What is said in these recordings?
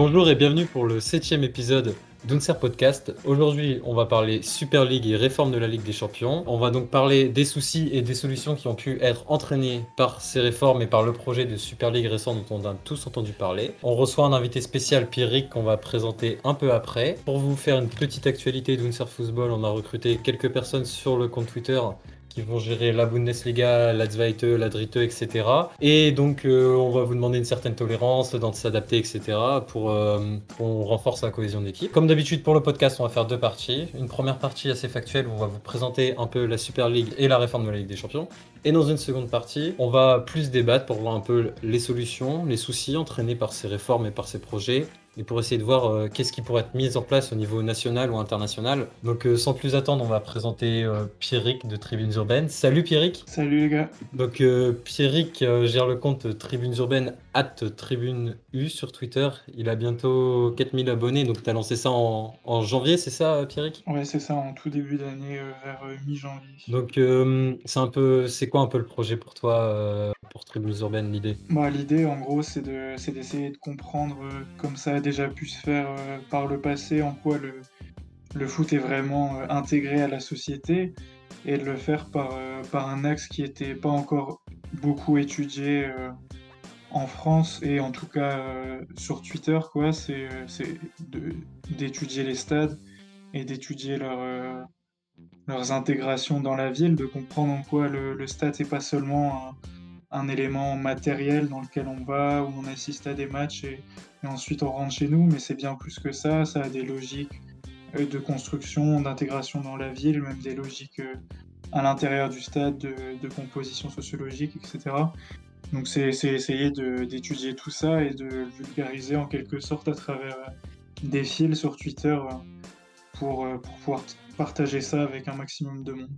Bonjour et bienvenue pour le septième épisode d'Unser Podcast. Aujourd'hui, on va parler Super League et réforme de la Ligue des Champions. On va donc parler des soucis et des solutions qui ont pu être entraînés par ces réformes et par le projet de Super League récent dont on a tous entendu parler. On reçoit un invité spécial, Pierrick, qu'on va présenter un peu après. Pour vous faire une petite actualité d'Unser Football, on a recruté quelques personnes sur le compte Twitter qui vont gérer la Bundesliga, la Zweite, la Dritte, etc. Et donc, euh, on va vous demander une certaine tolérance, dans de s'adapter, etc. pour euh, qu'on renforce la cohésion d'équipe. Comme d'habitude, pour le podcast, on va faire deux parties. Une première partie assez factuelle où on va vous présenter un peu la Super League et la réforme de la Ligue des Champions. Et dans une seconde partie, on va plus débattre pour voir un peu les solutions, les soucis entraînés par ces réformes et par ces projets, et pour essayer de voir euh, qu'est-ce qui pourrait être mis en place au niveau national ou international. Donc euh, sans plus attendre, on va présenter euh, Pierrick de Tribunes Urbaines. Salut Pierrick Salut les gars Donc Pierrick gère le compte Tribunes Urbaines at Tribune U sur Twitter. Il a bientôt 4000 abonnés, donc tu as lancé ça en, en janvier, c'est ça Pierrick? Ouais c'est ça, en tout début d'année, vers mi-janvier. Donc c'est un peu, c'est quoi un peu le projet pour toi pour Tribunes Urbaines, l'idée? Bah, L'idée en gros c'est de, d'essayer de comprendre comme ça a déjà pu se faire euh, par le passé, en quoi le, le foot est vraiment euh, intégré à la société, et de le faire par, euh, par un axe qui n'était pas encore beaucoup étudié en France, et en tout cas sur Twitter, quoi, c'est d'étudier les stades et d'étudier leur, leurs intégrations dans la ville, de comprendre en quoi le, le stade c'est pas seulement un, élément matériel dans lequel on va, où on assiste à des matchs et ensuite on rentre chez nous, mais c'est bien plus que ça, ça a des logiques euh, de construction, d'intégration dans la ville, même des logiques euh, à l'intérieur du stade, de, composition sociologique, etc. Donc c'est essayer d'étudier tout ça et de vulgariser en quelque sorte à travers euh, des fils sur Twitter pour, pour pouvoir partager ça avec un maximum de monde.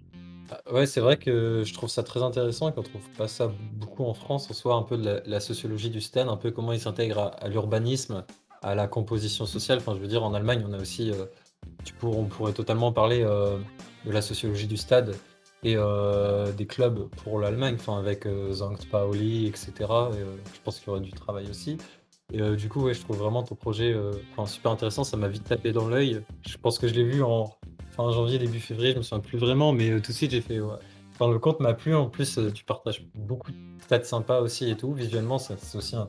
Bah, ouais, c'est vrai que je trouve ça très intéressant et qu'on trouve pas ça beaucoup en France, en soit un peu de la, sociologie du stade, un peu comment il s'intègre à, l'urbanisme, à la composition sociale. Enfin, je veux dire, en Allemagne, on a aussi, euh, on pourrait totalement parler euh, de la sociologie du stade et euh, des clubs pour l'Allemagne, enfin avec Zankt Pauli, etc. je pense qu'il y aurait du travail aussi. Et du coup, je trouve vraiment ton projet super intéressant. Ça m'a vite tapé dans l'œil. Je pense que je l'ai vu en, fin janvier, début février, je me souviens plus vraiment, mais euh, tout de suite j'ai fait. Enfin, le compte m'a plu. En plus, euh, tu partages beaucoup de stats sympas aussi et tout. Visuellement, c'est aussi un,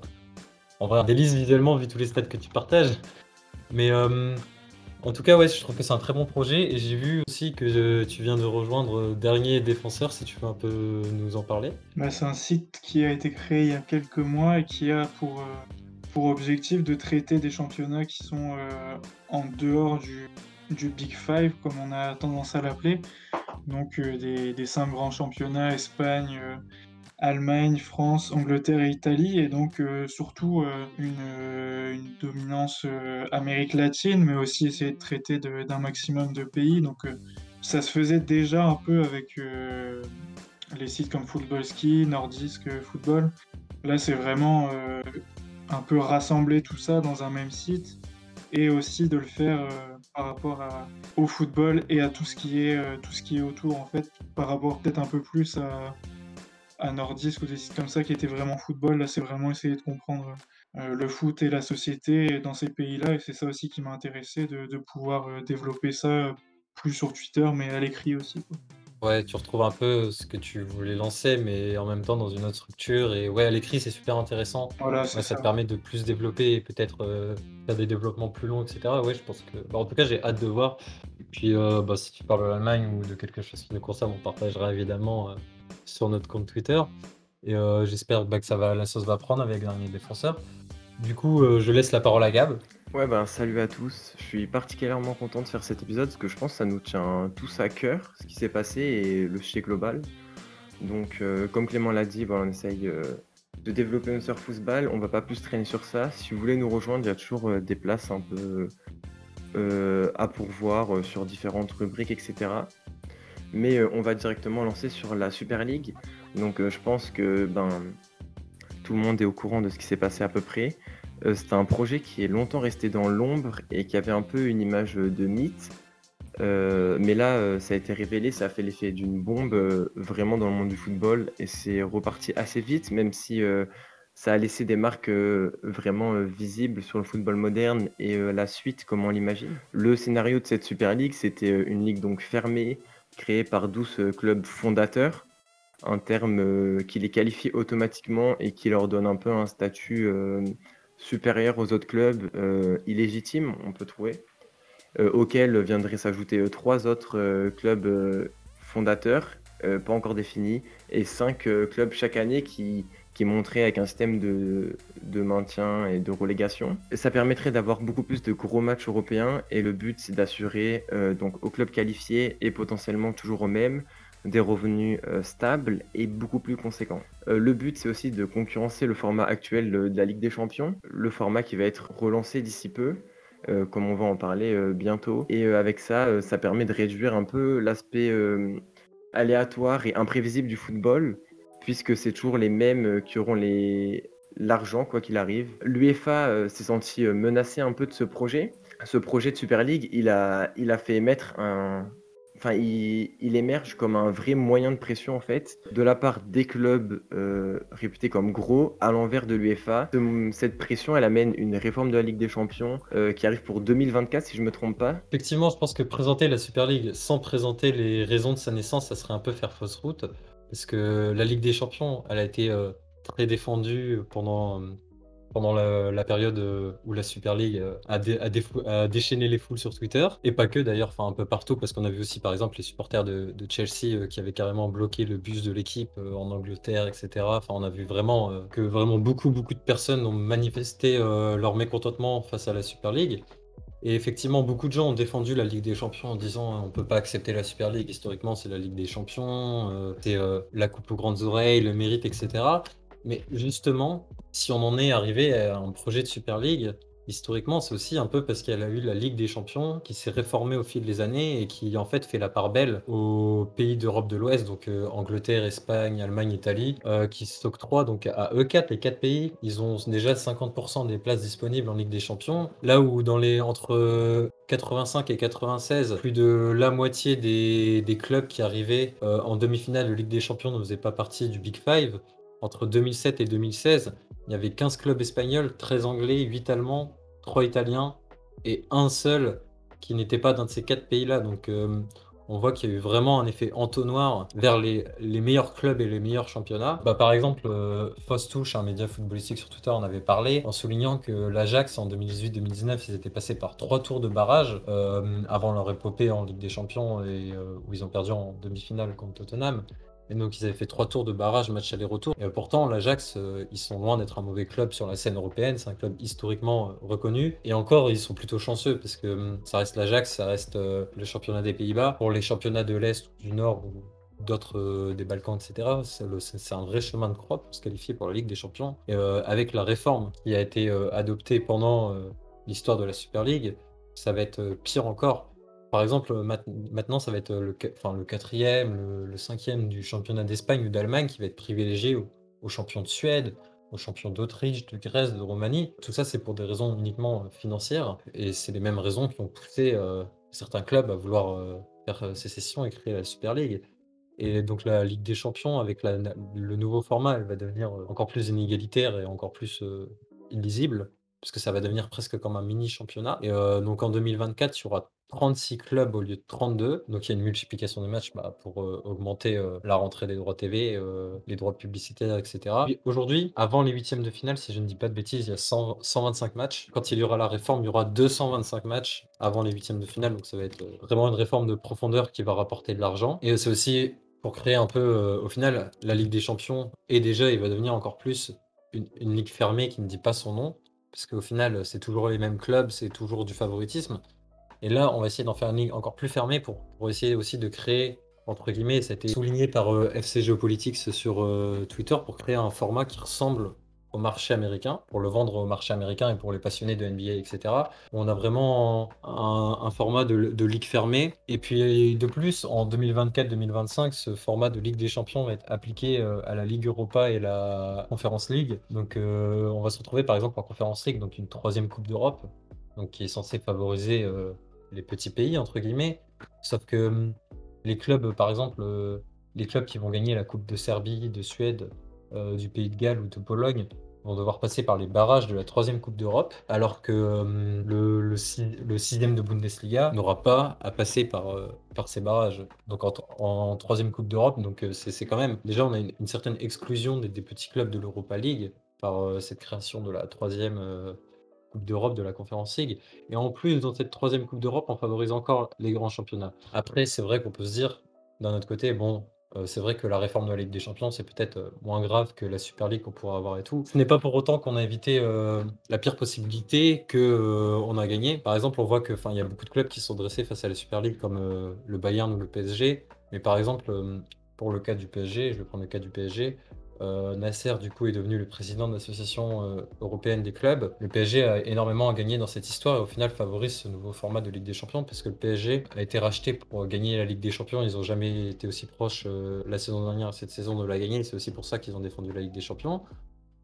en vrai un délice visuellement vu tous les stats que tu partages. Mais euh, en tout cas, ouais, je trouve que c'est un très bon projet. Et j'ai vu aussi que tu viens de rejoindre Dernier Défenseur, si tu veux un peu nous en parler. Bah, c'est un site qui a été créé il y a quelques mois et qui a pour, pour objectif de traiter des championnats qui sont en dehors du, du Big Five, comme on a tendance à l'appeler. Donc euh, des, cinq grands championnats, Espagne, euh, Allemagne, France, Angleterre et Italie, et donc euh, surtout une, dominance Amérique latine, mais aussi essayer de traiter d'un maximum de pays. Donc ça se faisait déjà un peu avec les sites comme Football Ski, Nordisk Football. Là, c'est vraiment un peu rassembler tout ça dans un même site et aussi de le faire par rapport au football et à tout ce qui est euh, tout ce qui est autour en fait par rapport peut-être un peu plus à, à Nordisk ou des sites comme ça qui étaient vraiment football là c'est vraiment essayer de comprendre euh, le foot et la société dans ces pays-là et c'est ça aussi qui m'a intéressé de, de pouvoir euh, développer ça plus sur Twitter mais à l'écrit aussi Ouais, tu retrouves un peu ce que tu voulais lancer, mais en même temps dans une autre structure. Et ouais, à l'écrit, c'est super intéressant. Voilà, ça. te permet de plus développer et peut-être euh, faire des développements plus longs, etc. Ouais, je pense que. Bah, en tout cas, j'ai hâte de voir. Et puis, euh, bah, si tu parles de l'Allemagne ou de quelque chose qui nous concerne, on partagera évidemment euh, sur notre compte Twitter. Et j'espère bah, que ça va, la sauce va prendre avec Dernier Défenseur. Du coup, je laisse la parole à Gab. Ouais, ben salut à tous. Je suis particulièrement content de faire cet épisode parce que je pense que ça nous tient tous à cœur, ce qui s'est passé et le sujet global. Donc, euh, comme Clément l'a dit, ben, on essaye euh, de développer notre football. On va pas plus traîner sur ça. Si vous voulez nous rejoindre, il y a toujours euh, des places un peu euh, à pourvoir euh, sur différentes rubriques, etc. Mais euh, on va directement lancer sur la Super League. Donc euh, je pense que ben, tout le monde est au courant de ce qui s'est passé à peu près. Euh, c'est un projet qui est longtemps resté dans l'ombre et qui avait un peu une image de mythe. Euh, mais là, euh, ça a été révélé, ça a fait l'effet d'une bombe euh, vraiment dans le monde du football et c'est reparti assez vite, même si euh, ça a laissé des marques euh, vraiment euh, visibles sur le football moderne et euh, la suite, comme on l'imagine. Le scénario de cette Super League, c'était euh, une ligue donc fermée, créée par 12 euh, clubs fondateurs, un terme euh, qui les qualifie automatiquement et qui leur donne un peu un statut euh, supérieur aux autres clubs illégitimes, on peut trouver auquel viendraient s'ajouter trois autres clubs fondateurs, pas encore définis, et cinq clubs chaque année qui, montraient avec un système de, de maintien et de relégation. Ça permettrait d'avoir beaucoup plus de gros matchs européens, et le but c'est d'assurer euh, donc aux clubs qualifiés et potentiellement toujours aux mêmes des revenus euh, stables et beaucoup plus conséquents. Euh, le but c'est aussi de concurrencer le format actuel de, la Ligue des Champions, le format qui va être relancé d'ici peu, comme on va en parler bientôt. Et avec ça, ça permet de réduire un peu l'aspect aléatoire et imprévisible du football, puisque c'est toujours les mêmes euh, qui auront l'argent quoi qu'il arrive. L'UEFA euh, s'est senti euh, menacé un peu de ce projet. Ce projet de Super League, il a, fait émettre un, enfin, il, émerge comme un vrai moyen de pression en fait, de la part des clubs réputés comme gros à l'envers de l'UEFA. Ce- Cette pression, elle amène une réforme de la Ligue des Champions qui arrive pour 2024 si je me trompe pas. Effectivement, je pense que présenter la Super League sans présenter les raisons de sa naissance, ça serait un peu faire fausse route. Parce que la Ligue des Champions, elle a été euh, très défendue pendant, la, période euh, où la Super League euh, a, déchaîné les foules sur Twitter. Et pas que d'ailleurs, enfin un peu partout, parce qu'on a vu aussi par exemple les supporters de, de Chelsea qui avaient carrément bloqué le bus de l'équipe en Angleterre, etc. Enfin, on a vu vraiment que vraiment beaucoup, beaucoup de personnes ont manifesté leur mécontentement face à la Super League. Et effectivement, beaucoup de gens ont défendu la Ligue des Champions en disant euh, on peut pas accepter la Super League. Historiquement, c'est la Ligue des Champions, euh, c'est euh, la coupe aux grandes oreilles, le mérite, etc. Mais justement, si on en est arrivé à un projet de Super League, historiquement, c'est aussi un peu parce qu'elle a eu la Ligue des Champions qui s'est réformée au fil des années et qui en fait fait la part belle aux pays d'Europe de l'Ouest, donc euh, Angleterre, Espagne, Allemagne, Italie, euh, qui s'octroient donc à eux quatre, les quatre pays, ils ont déjà 50% des places disponibles en Ligue des Champions, là où dans les entre 85 et 96, plus de la moitié des, des clubs qui arrivaient euh, en demi-finale de Ligue des Champions ne faisaient pas partie du Big Five. Entre 2007 et 2016, il y avait 15 clubs espagnols, 13 anglais, 8 allemands, 3 italiens et un seul qui n'était pas d'un de ces quatre pays-là. Donc euh, on voit qu'il y a eu vraiment un effet entonnoir vers les, meilleurs clubs et les meilleurs championnats. Bah, par exemple, euh, Fostouche, un média footballistique sur Twitter, en avait parlé en soulignant que l'Ajax en 2018-2019, ils étaient passés par trois tours de barrage euh, avant leur épopée en Ligue des Champions et euh, où ils ont perdu en demi-finale contre Tottenham. Et donc ils avaient fait trois tours de barrage, match aller-retour. Et euh, pourtant, l'Ajax, euh, ils sont loin d'être un mauvais club sur la scène européenne. C'est un club historiquement euh, reconnu. Et encore, ils sont plutôt chanceux parce que hum, ça reste l'Ajax, ça reste le championnat des Pays-Bas. Pour les championnats de l'Est ou du Nord ou d'autres des Balkans, etc., c'est un vrai chemin de croix pour se qualifier pour la Ligue des Champions. Et avec la réforme qui a été adoptée pendant l'histoire de la Super League, ça va être pire encore. Par exemple, mat- maintenant, ça va être enfin, le quatrième, le, cinquième du championnat d'Espagne ou d'Allemagne qui va être privilégié aux, champions de Suède, aux champions d'Autriche, de Grèce, de Roumanie. Tout ça, c'est pour des raisons uniquement euh, financières. Et c'est les mêmes raisons qui ont poussé euh, certains clubs à vouloir euh, faire euh, sécession et créer la Super League. Et donc la Ligue des Champions, avec le nouveau format, elle va devenir euh, encore plus inégalitaire et encore plus euh, illisible, puisque ça va devenir presque comme un mini championnat. Et euh, donc en 2024, il y aura 36 clubs au lieu de 32. Donc il y a une multiplication des matchs bah, pour euh, augmenter euh, la rentrée des droits TV, les droits publicitaires, etc. Puis Aujourd'hui, avant les huitièmes de finale, si je ne dis pas de bêtises, il y a 100 125 matchs. Quand il y aura la réforme, il y aura 225 matchs avant les huitièmes de finale. Donc ça va être vraiment une réforme de profondeur qui va rapporter de l'argent. Et c'est aussi pour créer un peu, au final, la Ligue des Champions. Et déjà, il va devenir encore plus une ligue fermée qui ne dit pas son nom. Parce qu'au final, c'est toujours les mêmes clubs, c'est toujours du favoritisme. Et là, on va essayer d'en faire une ligue encore plus fermée pour, essayer aussi de créer entre guillemets, ça a été souligné par euh, FC sur euh, Twitter pour créer un format qui ressemble au marché américain, pour le vendre au marché américain et pour les passionnés de NBA, etc. On a vraiment un, format de, ligue fermée. Et puis de plus, en 2024-2025, ce format de Ligue des Champions va être appliqué euh, à la Ligue Europa et la Conference League. Donc euh, on va se retrouver par exemple en Conference League, donc une troisième Coupe d'Europe, donc qui est censée favoriser euh, les petits pays, entre guillemets. Sauf que hum, les clubs, par exemple, les clubs qui vont gagner la Coupe de Serbie, de Suède, euh, du Pays de Galles ou de Pologne vont devoir passer par les barrages de la troisième Coupe d'Europe, alors que euh, le, le, si- le sixième de Bundesliga n'aura pas à passer par, euh, ces barrages. Donc en, troisième Coupe d'Europe, donc c'est quand même déjà on a une, certaine exclusion des, des petits clubs de l'Europa League par cette création de la troisième Coupe d'Europe de la Conference League. Et en plus, dans cette troisième Coupe d'Europe, on favorise encore les grands championnats. Après, c'est vrai qu'on peut se dire, d'un autre côté, bon, euh, c'est vrai que la réforme de la Ligue des Champions, c'est peut-être euh, moins grave que la Super League qu'on pourra avoir et tout. Ce n'est pas pour autant qu'on a évité euh, la pire possibilité que euh, on a gagné. Par exemple, on voit que, enfin, il y a beaucoup de clubs qui sont dressés face à la Super League, comme le Bayern ou le PSG. Mais par exemple, pour le cas du PSG, je vais prendre le cas du PSG. Euh, Nasser, du coup, est devenu le président de l'association euh, européenne des clubs. Le PSG a énormément gagné dans cette histoire et au final favorise ce nouveau format de Ligue des Champions parce que le PSG a été racheté pour gagner la Ligue des Champions. Ils n'ont jamais été aussi proches euh, la saison dernière et cette saison de la gagner. C'est aussi pour ça qu'ils ont défendu la Ligue des Champions.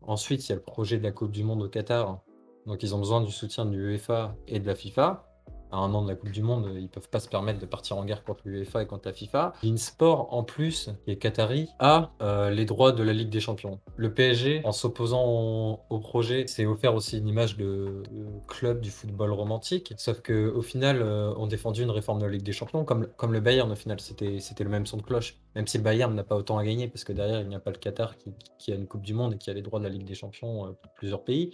Ensuite, il y a le projet de la Coupe du Monde au Qatar. Donc, ils ont besoin du soutien de l'UEFA et de la FIFA. À un an de la Coupe du Monde, ils peuvent pas se permettre de partir en guerre contre l'UEFA et contre la FIFA. Sport, en plus, qui est qatari, a euh, les droits de la Ligue des Champions. Le PSG, en s'opposant au, projet, s'est offert aussi une image de, de club du football romantique. Sauf que au final, euh, on défendu une réforme de la Ligue des Champions, comme, comme le Bayern, au final, c'était le même son de cloche. Même si le Bayern n'a pas autant à gagner, parce que derrière, il n'y a pas le Qatar qui, a une Coupe du Monde et qui a les droits de la Ligue des Champions euh, pour plusieurs pays.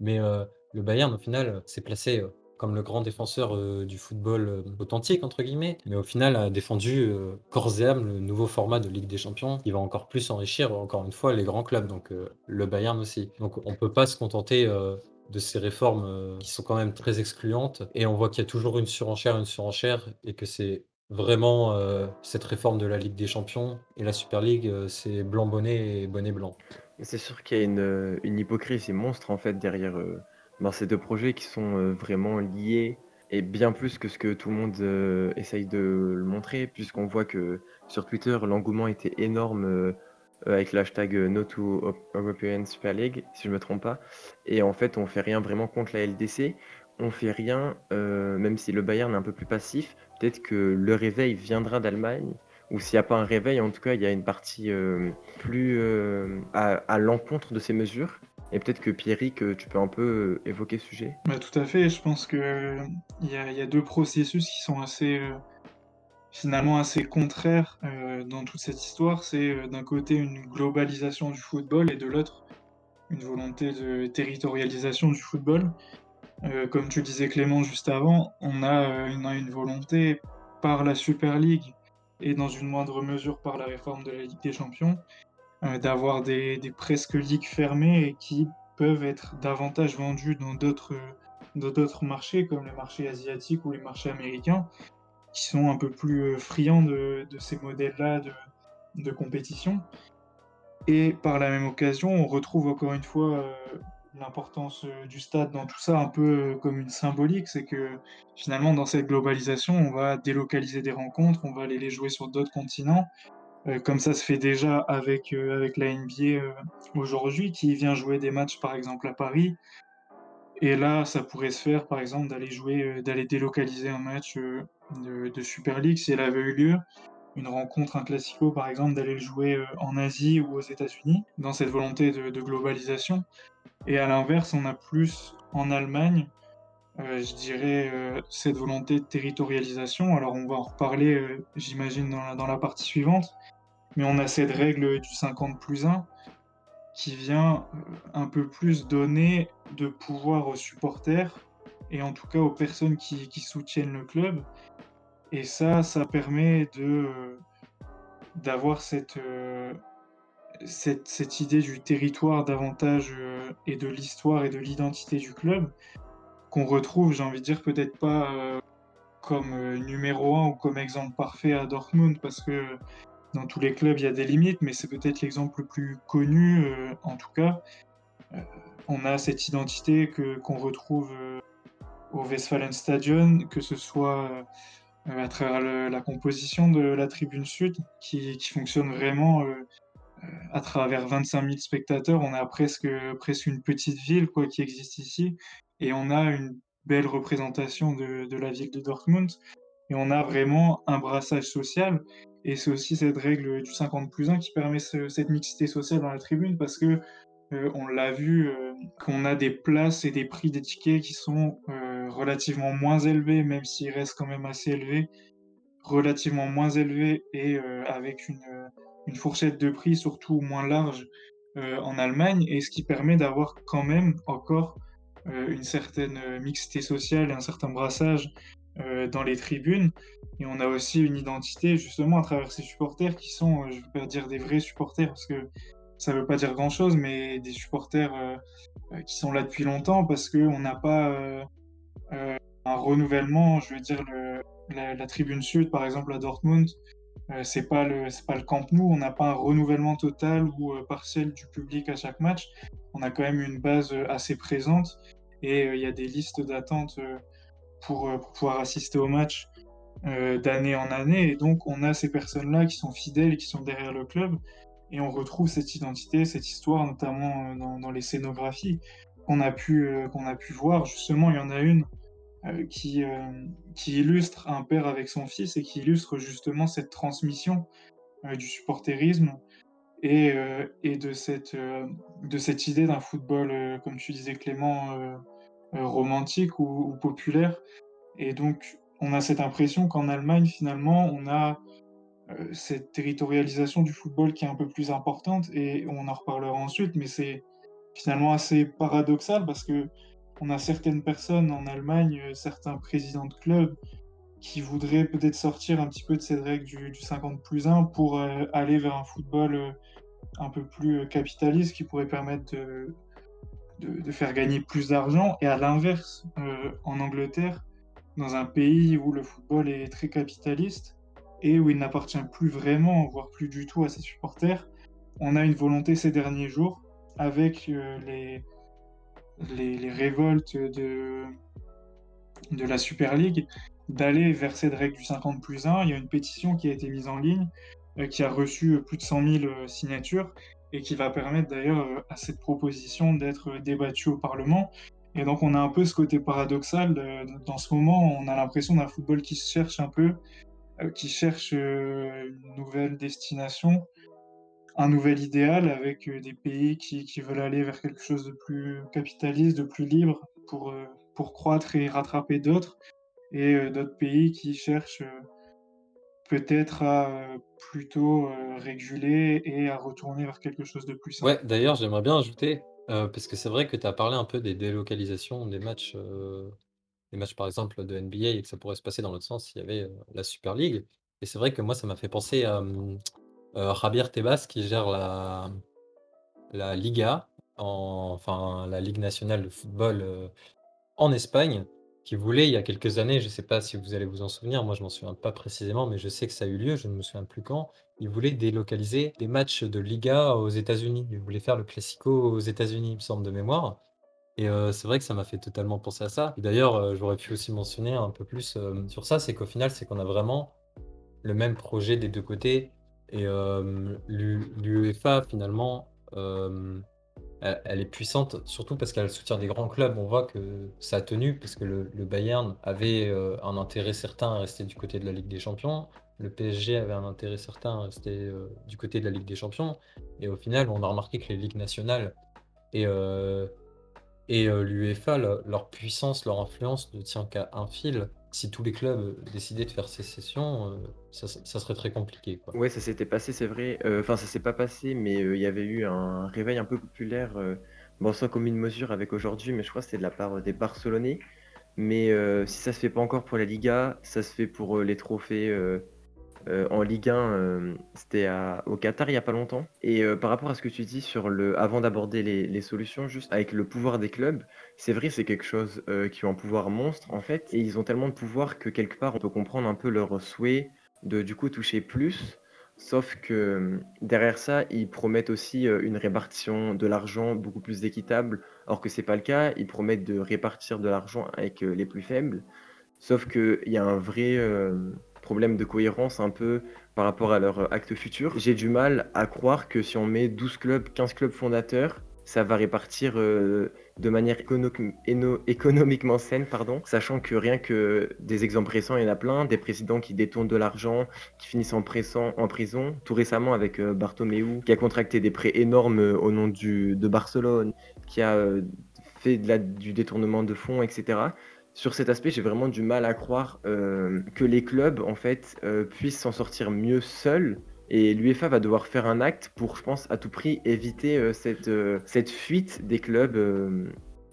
Mais euh, le Bayern, au final, euh, s'est placé euh, comme le grand défenseur euh, du football euh, authentique, entre guillemets, mais au final a défendu euh, le nouveau format de Ligue des Champions qui va encore plus enrichir, encore une fois, les grands clubs, donc euh, le Bayern aussi. Donc on peut pas se contenter de ces réformes qui sont quand même très excluantes, et on voit qu'il y a toujours une surenchère, une surenchère, et que c'est vraiment cette réforme de la Ligue des Champions et la Super League, c'est blanc bonnet et bonnet blanc. C'est sûr qu'il y a une, une hypocrisie monstre en fait derrière ben, ces deux projets qui sont euh, vraiment liés et bien plus que ce que tout le monde euh, essaye de le montrer, puisqu'on voit que sur Twitter l'engouement était énorme euh, avec le hashtag euh, No to Op- European Super League, si je me trompe pas. Et en fait, on fait rien vraiment contre la LDC. On fait rien, même si le Bayern est un peu plus passif. Peut-être que le réveil viendra d'Allemagne ou s'il n'y a pas un réveil, en tout cas, il y a une partie plus à l'encontre de ces mesures. Et peut-être que Pierrick, euh, tu peux un peu euh, évoquer ce sujet? Bah, tout à fait, je pense que euh, il il y a deux processus qui sont assez euh, finalement assez contraires euh, dans toute cette histoire. C'est euh, d'un côté une globalisation du football et de l'autre une volonté de territorialisation du football. Euh, comme tu disais Clément juste avant, on a, euh, une, volonté par la Super League et dans une moindre mesure par la réforme de la Ligue des Champions euh, d'avoir des, presque ligues fermées qui peuvent être davantage vendues dans d'autres marchés comme les marchés asiatiques ou les marchés américains qui sont un peu plus euh, friands de, ces modèles-là de, compétition. Et par la même occasion, on retrouve encore une fois euh, l'importance euh, du stade dans tout ça un peu euh, comme une symbolique, c'est que finalement dans cette globalisation, on va délocaliser des rencontres, on va aller les jouer sur d'autres continents, euh, comme ça se fait déjà avec, euh, avec la NBA euh, aujourd'hui, qui vient jouer des matchs par exemple à Paris. Et là, ça pourrait se faire par exemple d'aller jouer, euh, d'aller délocaliser un match euh, de, Super League si elle avait eu lieu une rencontre, un classico par exemple, d'aller le jouer euh, en Asie ou aux États-Unis, dans cette volonté de, globalisation. Et à l'inverse, on a plus en Allemagne, euh, je dirais, euh, cette volonté de territorialisation. Alors on va en reparler, euh, j'imagine, dans dans la partie suivante, mais on a cette règle du 50 plus 1 qui vient euh, un peu plus donner de pouvoir aux supporters et en tout cas aux personnes qui, soutiennent le club. Et ça, ça permet euh, d'avoir cette, euh, cette, cette idée du territoire davantage et de l'histoire et de l'identité du club qu'on retrouve, j'ai envie de dire, peut-être pas comme numéro un ou comme exemple parfait à Dortmund parce que dans tous les clubs il y a des limites, mais c'est peut-être l'exemple le plus connu euh, en tout cas. Euh, on a cette identité que qu'on retrouve euh, au Westfalenstadion, que ce soit euh, à travers la composition de la tribune sud qui, qui fonctionne vraiment à travers 25 000 spectateurs. On a presque, presque une petite ville quoi, qui existe ici et on a une belle représentation de, de la ville de Dortmund et on a vraiment un brassage social. Et c'est aussi cette règle du 50 plus 1 qui permet ce- cette mixité sociale dans la tribune parce que euh, on l'a vu euh, qu'on a des places et des prix des tickets qui sont euh, relativement moins élevés, même s'ils restent quand même assez élevés, relativement moins élevés et avec une, une fourchette de prix surtout moins large en Allemagne, et ce qui permet d'avoir quand même encore une certaine mixité sociale et un certain brassage euh, dans les tribunes. Et on a aussi une identité justement à travers ces supporters qui sont, euh, je ne vais pas dire des vrais supporters parce que ça ne veut pas dire grand-chose, mais des supporters euh, qui sont là depuis longtemps parce qu'on n'a pas un renouvellement, je veux dire, la, la tribune sud, par exemple, à Dortmund, c'est pas le c'est pas le Camp Nou, on n'a pas un renouvellement total ou partiel du public à chaque match. On a quand même une base assez présente et il y a des listes d'attente pour, euh, pour pouvoir assister au match euh, d'année en année. Et donc on a ces personnes-là qui sont fidèles et qui sont derrière le club et on retrouve cette identité, cette histoire, notamment euh, dans, dans les scénographies qu'on a pu qu'on a pu voir. Justement, il y en a une qui, qui illustre un père avec son fils et qui illustre justement cette transmission du supporterisme et, et de, cette, de cette idée d'un football, comme tu disais Clément, romantique ou, populaire. Et donc, on a cette impression qu'en Allemagne, finalement, on a euh, cette territorialisation du football qui est un peu plus importante, et on en reparlera ensuite, mais c'est finalement assez paradoxal parce que on a certaines personnes en Allemagne, euh, certains présidents de clubs, qui voudraient peut-être sortir un petit peu de cette règle du, du 50 plus 1 pour euh, aller vers un football euh, un peu plus euh, capitaliste qui pourrait permettre de, de, faire gagner plus d'argent. Et à l'inverse, euh, en Angleterre, dans un pays où le football est très capitaliste et où il n'appartient plus vraiment, voire plus du tout à ses supporters, on a une volonté ces derniers jours avec euh, les, les, révoltes de, de la Super League d'aller vers cette règle du 50 plus 1. Il y a une pétition qui a été mise en ligne, euh, qui a reçu plus de 100 000 euh, signatures et qui va permettre d'ailleurs euh, à cette proposition d'être débattue au Parlement. Et donc on a un peu ce côté paradoxal. dans ce moment, on a l'impression d'un football qui se cherche un peu, euh, qui cherche euh, une nouvelle destination, un nouvel idéal avec des pays qui, qui veulent aller vers quelque chose de plus capitaliste, de plus libre pour, pour croître et rattraper d'autres, et d'autres pays qui cherchent peut-être à plutôt réguler et à retourner vers quelque chose de plus simple. Ouais, d'ailleurs, j'aimerais bien ajouter, euh, parce que c'est vrai que tu as parlé un peu des délocalisations des matchs, euh, des matchs par exemple de NBA et que ça pourrait se passer dans l'autre sens s'il y avait euh, la Super League. Et c'est vrai que moi, ça m'a fait penser à euh, Javier Tebas qui gère la, la Liga, en- enfin la Ligue nationale de football en Espagne, qui voulait il y a quelques années, je ne sais pas si vous allez vous en souvenir, moi je m'en souviens pas précisément, mais je sais que ça a eu lieu, je ne me souviens plus quand, il voulait délocaliser des matchs de Liga aux États-Unis. Il voulait faire le Classico aux États-Unis, il me semble, de mémoire. Et euh, c'est vrai que ça m'a fait totalement penser à ça. D'ailleurs, euh, j'aurais pu aussi mentionner un peu plus euh, sur ça, c'est qu'au final, c'est qu'on a vraiment le même projet des deux côtés. Et l'U- l'UEFA, finalement, elle, est puissante, surtout parce qu'elle soutient des grands clubs. On voit que ça a tenu, parce que le, le Bayern avait euh, un intérêt certain à rester du côté de la Ligue des Champions. Le PSG avait un intérêt certain à rester euh, du côté de la Ligue des Champions. Et au final, on a remarqué que les ligues nationales et, euh, et euh, l'UEFA, le- leur puissance, leur influence ne tient qu'à un fil. Si tous les clubs décidaient de faire sécession, euh, ça, serait très compliqué, quoi. Ouais, ça s'était passé, c'est vrai. Euh, Enfin, ça s'est pas passé, mais euh, il y avait eu un réveil un peu populaire, bon, sans commune mesure avec aujourd'hui, mais je crois que c'était de la part des Barcelonais. Mais si ça se fait pas encore pour la Liga, ça se fait pour les trophées, euh, en Ligue 1, euh, c'était au Qatar il n'y a pas longtemps. Et euh, par rapport à ce que tu dis sur le, avant d'aborder les, solutions, juste avec le pouvoir des clubs, c'est vrai, c'est quelque chose qui ont un pouvoir monstre en fait. Et ils ont tellement de pouvoir que quelque part, on peut comprendre un peu leur souhait de du coup toucher plus. Sauf que derrière ça, ils promettent aussi une répartition de l'argent beaucoup plus équitable, alors que c'est pas le cas. Ils promettent de répartir de l'argent avec les plus faibles. Sauf qu'il y a un vrai problème de cohérence un peu par rapport à leur acte futur. J'ai du mal à croire que si on met 12 clubs, 15 clubs fondateurs, ça va répartir euh, de manière économiquement saine, pardon, sachant que rien que des exemples récents, il y en a plein, des présidents qui détournent de l'argent, qui finissent en, pressant- en prison, tout récemment avec euh, qui a contracté des prêts énormes euh, au nom de Barcelone, qui a euh, fait du détournement de fonds, etc. Sur cet aspect, j'ai vraiment du mal à croire euh, que les clubs, en fait, euh, puissent s'en sortir mieux seuls. Et l'UEFA va devoir faire un acte pour, je pense, à tout prix éviter euh, cette, cette fuite des clubs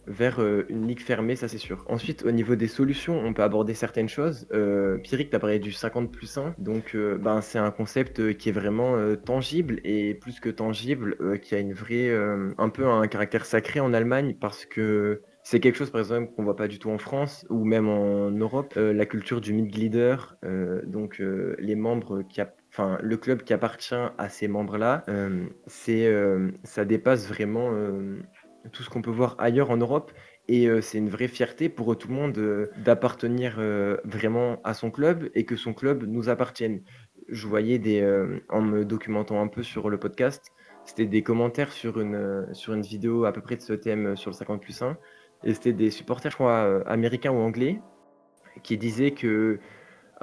vers une ligue fermée, ça c'est sûr. Ensuite, au niveau des solutions, on peut aborder certaines choses. Euh, Pierrick, tu as parlé du 50 plus 1, donc ben, c'est un concept qui est vraiment tangible et plus que tangible, qui a une vraie, un peu un caractère sacré en Allemagne parce que c'est quelque chose, par exemple, qu'on voit pas du tout en France ou même en Europe. Euh, la culture du Mitglieder, euh, donc euh, les membres qui, enfin le club qui appartient à ces membres-là, ça dépasse vraiment tout ce qu'on peut voir ailleurs en Europe. Et c'est une vraie fierté pour tout le monde d'appartenir vraiment à son club et que son club nous appartienne. Je voyais des, en me documentant un peu sur le podcast, c'était des commentaires sur une, sur une vidéo à peu près de ce thème sur le 50 plus 1. Et c'était des supporters, je crois, euh, américains ou anglais, qui disaient que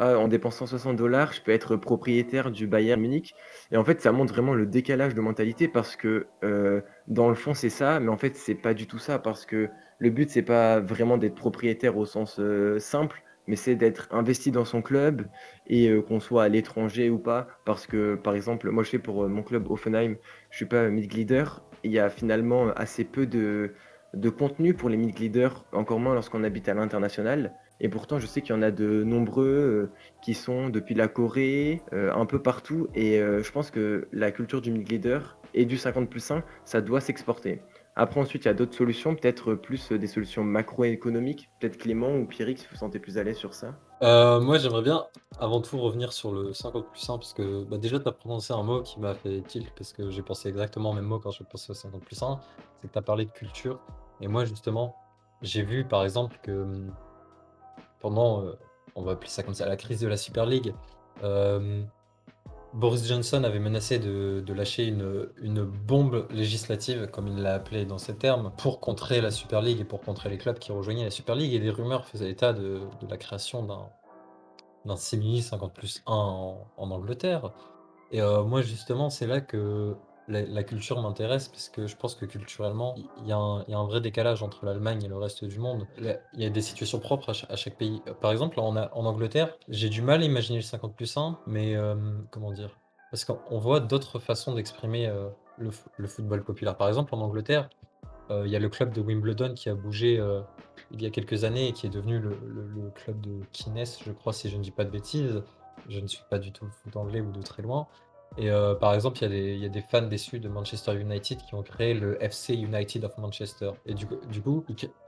ah, en dépensant 60 dollars, je peux être propriétaire du Bayern Munich. Et en fait, ça montre vraiment le décalage de mentalité parce que euh, dans le fond, c'est ça, mais en fait, c'est pas du tout ça parce que le but, c'est pas vraiment d'être propriétaire au sens euh, simple, mais c'est d'être investi dans son club et qu'on soit à l'étranger ou pas. Parce que, par exemple, moi, je fais pour mon club Offenheim, je suis pas Mitglieder. Il y a finalement assez peu de, de contenu pour les Mitglieder, encore moins lorsqu'on habite à l'international. Et pourtant, je sais qu'il y en a de nombreux euh, qui sont depuis la Corée, euh, un peu partout. Et euh, je pense que la culture du leader et du 50 plus 1, ça doit s'exporter. Après, ensuite, il y a d'autres solutions, peut-être plus des solutions macroéconomiques. Peut-être Clément ou Pierrick, si vous vous sentez plus à l'aise sur ça. Euh, moi, j'aimerais bien, avant tout, revenir sur le 50 plus 1, parce que bah, déjà, tu as prononcé un mot qui m'a fait tilt, parce que j'ai pensé exactement au même mot quand je pensais au 50 plus 1, c'est que tu as parlé de culture. Et moi, justement, j'ai vu, par exemple, que hum, pendant, euh, on va appeler ça comme ça, la crise de la Super League, euh, Boris Johnson avait menacé de, lâcher une, bombe législative, comme il l'a appelé dans ces termes, pour contrer la Super League et pour contrer les clubs qui rejoignaient la Super League. Et des rumeurs faisaient état de, la création d'un simili 50 plus 1 en, en Angleterre. Et euh, moi, justement, c'est là que la, culture m'intéresse, parce que je pense que culturellement, il y, a un- vrai décalage entre l'Allemagne et le reste du monde. Il y a des situations propres à cha- à chaque, pays. Par exemple, en, Angleterre, j'ai du mal à imaginer le 50 plus 1, mais euh, comment dire? Parce qu'on on voit d'autres façons d'exprimer euh, le, football populaire. Par exemple, en Angleterre, euh, il y a le club de Wimbledon qui a bougé il y a quelques années et qui est devenu le, club de Keynes, je crois, si je ne dis pas de bêtises. Je ne suis pas du tout foot anglais ou de très loin. Et euh, par exemple, il y, a des- fans déçus de Manchester United qui ont créé le FC United of Manchester. Et du, coup-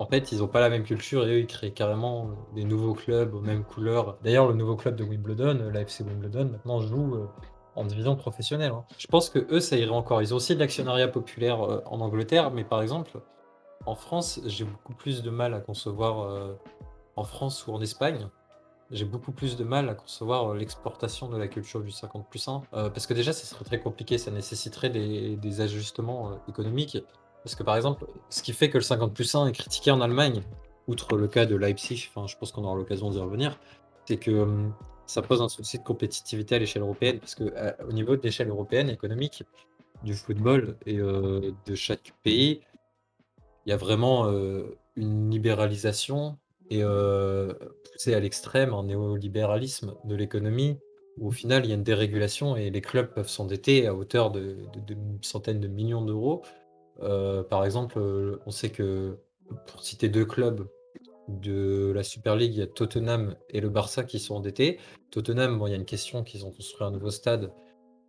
en fait, ils n'ont pas la même culture et eux, ils créent carrément des nouveaux clubs aux mêmes couleurs. D'ailleurs, le nouveau club de Wimbledon, euh, la FC Wimbledon, maintenant joue euh, en division professionnelle. hein. Je pense que eux, ça irait encore. Ils ont aussi de l'actionnariat populaire en Angleterre, mais par exemple, en France, j'ai beaucoup plus de mal à concevoir, en France ou en Espagne, j'ai beaucoup plus de mal à concevoir euh, l'exportation de la culture du 50 plus 1. euh, parce que déjà, ça serait très compliqué, ça nécessiterait des, ajustements euh, économiques. Parce que par exemple, ce qui fait que le 50 plus 1 est critiqué en Allemagne, outre le cas de Leipzig, enfin, je pense qu'on aura l'occasion d'y revenir, c'est que hum, ça pose un souci de compétitivité à l'échelle européenne. Parce que au niveau de l'échelle européenne économique, du football et de chaque pays, il y a vraiment une libéralisation et euh, poussée à l'extrême, un néolibéralisme de l'économie, où au final, il y a une dérégulation et les clubs peuvent s'endetter à hauteur de centaines de millions d'euros. Euh, par exemple, euh, on sait que, pour citer deux clubs de la Super League, il y a Tottenham et le Barça qui sont endettés. Tottenham, bon, il y a une question qu'ils ont construit un nouveau stade.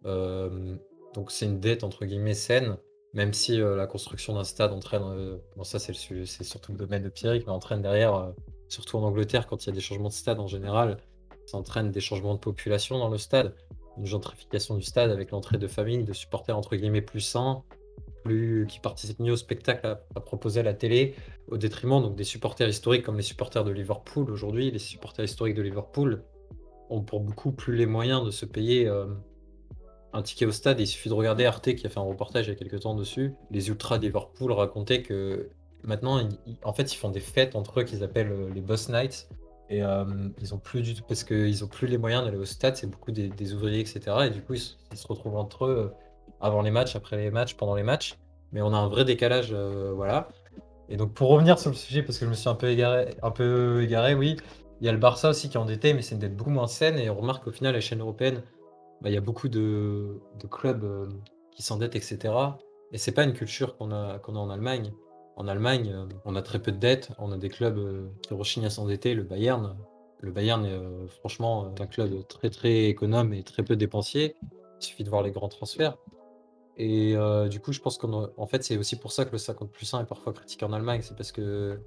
Euh, donc c'est une dette entre guillemets saine, même si euh, la construction d'un stade entraîne, euh, bon ça c'est surtout le domaine de Pierrick, mais entraîne derrière, surtout en Angleterre, quand il y a des changements de stade en général, ça entraîne des changements de population dans le stade, une gentrification du stade avec l'entrée de familles, de supporters entre guillemets plus sains, plus, qui participent mieux au spectacle à, proposer à la télé, au détriment donc des supporters historiques comme les supporters de Liverpool aujourd'hui. Les supporters historiques de Liverpool ont pour beaucoup plus les moyens de se payer euh, un ticket au stade. Il suffit de regarder Arte qui a fait un reportage il y a quelques temps dessus. Les ultras Liverpool racontaient que maintenant, en fait, ils font des fêtes entre eux qu'ils appellent euh, les Boss Nights. Et euh, ils ont plus du tout, parce qu'ils ont plus les moyens d'aller au stade, c'est beaucoup des, ouvriers, etc. Et du coup, ils, se retrouvent entre eux avant les matchs, après les matchs, pendant les matchs. Mais on a un vrai décalage, euh, voilà. Et donc pour revenir sur le sujet, parce que je me suis un peu égaré, un peu égaré, oui, il y a le Barça aussi qui est endetté, mais c'est une dette beaucoup moins saine. Et on remarque qu'au final, à l'échelle européenne, bah, il y a beaucoup de, clubs euh, qui s'endettent, etc. Et c'est pas une culture qu'on a, en Allemagne. En Allemagne, euh, on a très peu de dettes, on a des clubs qui rechignent à s'endetter. Le Bayern, le Bayern est franchement un club très très économe et très peu dépensier. Il suffit de voir les grands transferts. Et du coup, je pense qu'en fait, c'est aussi pour ça que le 50 plus 1 est parfois critiqué en Allemagne. C'est parce qu'il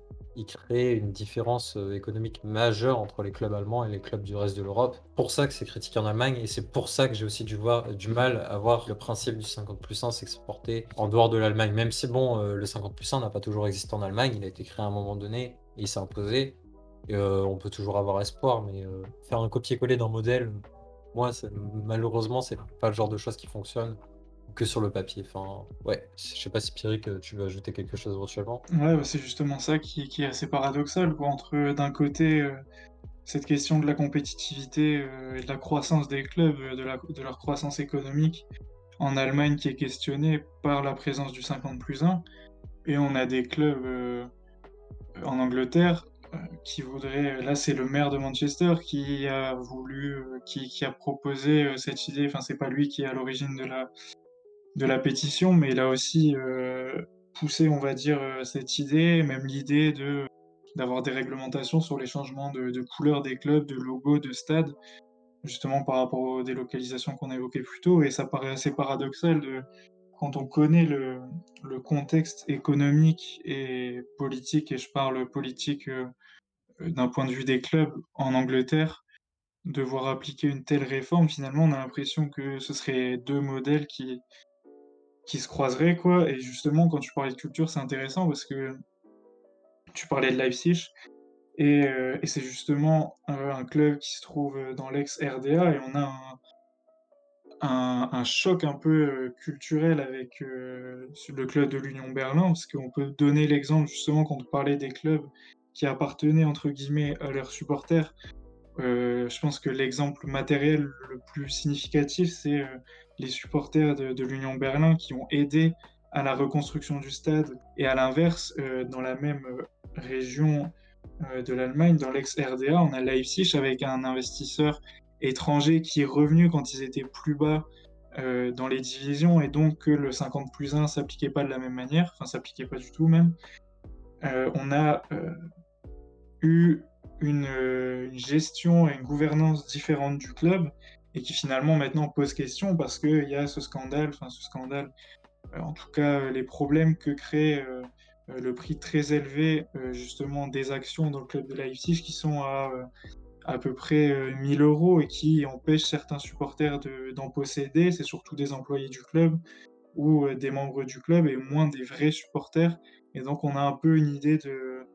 crée une différence économique majeure entre les clubs allemands et les clubs du reste de l'Europe. Pour ça que c'est critiqué en Allemagne et c'est pour ça que j'ai aussi du, du mal à voir le principe du 50 plus 1 s'exporter en dehors de l'Allemagne. Même si, bon, le 50 plus 1 n'a pas toujours existé en Allemagne, il a été créé à un moment donné et il s'est imposé. on peut toujours avoir espoir, mais faire un copier-coller d'un modèle, moi, malheureusement, c'est pas le genre de choses qui fonctionne que sur le papier. Enfin, ouais, je sais pas si Pierrick, tu veux ajouter quelque chose éventuellement. Ouais, bah, c'est justement ça qui, est assez paradoxal, quoi, entre euh, d'un côté euh, cette question de la compétitivité euh, et de la croissance des clubs, de, leur croissance économique en Allemagne qui est questionnée par la présence du 50 plus 1, et on a des clubs en Angleterre qui voudraient, là c'est le maire de Manchester qui a voulu, proposé cette idée, enfin c'est pas lui qui est à l'origine de la, de la pétition, mais il a aussi euh, poussé, on va dire, euh, cette idée, même l'idée de d'avoir des réglementations sur les changements de, couleur des clubs, de logos, de stades, justement par rapport aux délocalisations qu'on évoquait plus tôt, et ça paraît assez paradoxal de, quand on connaît le, le contexte économique et politique, et je parle politique euh, d'un point de vue des clubs en Angleterre, de voir appliquer une telle réforme, finalement, on a l'impression que ce serait deux modèles qui, qui se croiseraient, quoi. Et justement, quand tu parlais de culture, c'est intéressant parce que tu parlais de Leipzig, et, euh, c'est justement un, club qui se trouve dans l'ex-RDA, et on a un, choc un peu euh, culturel avec euh, le club de l'Union Berlin, parce qu'on peut donner l'exemple justement quand on parlait des clubs qui appartenaient entre guillemets à leurs supporters. je pense que l'exemple matériel le plus significatif, c'est les supporters de, l'Union Berlin qui ont aidé à la reconstruction du stade et à l'inverse, euh, dans la même euh, région euh, de l'Allemagne, dans l'ex-RDA, on a Leipzig avec un investisseur étranger qui est revenu quand ils étaient plus bas dans les divisions et donc que le 50 plus 1 s'appliquait pas de la même manière, enfin s'appliquait pas du tout même. on a eu une, une, gestion et une gouvernance différente du club et qui finalement maintenant pose question parce qu'il y a ce scandale, enfin ce scandale, euh, en tout cas euh, les problèmes que crée euh, le prix très élevé justement des actions dans le club de Leipzig qui sont à à peu près 1000 euros et qui empêchent certains supporters d'en posséder. C'est surtout des employés du club ou des membres du club et moins des vrais supporters. Et donc on a un peu une idée de,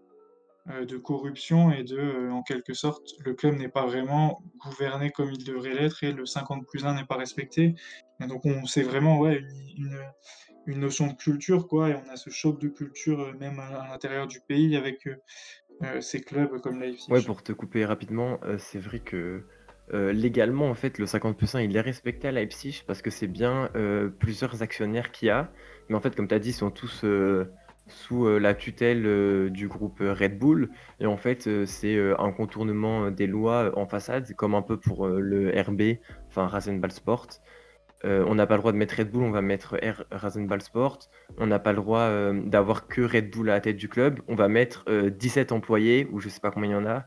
de corruption et de, euh, en quelque sorte, le club n'est pas vraiment gouverné comme il devrait l'être et le 50 plus 1 n'est pas respecté. Et donc on c'est vraiment ouais, une, une, notion de culture, quoi, et on a ce choc de culture euh, même à, l'intérieur du pays avec ces clubs comme Leipzig. Ouais, pour te couper rapidement, c'est vrai que légalement, en fait, le 50 plus 1, il est respecté à Leipzig parce que c'est bien plusieurs actionnaires qu'il y a. Mais en fait, comme tu as dit, ils sont tous sous euh, la tutelle euh, du groupe euh, Red Bull. Et en fait, c'est un contournement des lois en façade, comme un peu pour le RB, enfin Rasenball Sport. on n'a pas le droit de mettre Red Bull, on va mettre R Rasenball Sport. On n'a pas le droit d'avoir que Red Bull à la tête du club. On va mettre 17 employés, ou je sais pas combien il y en a,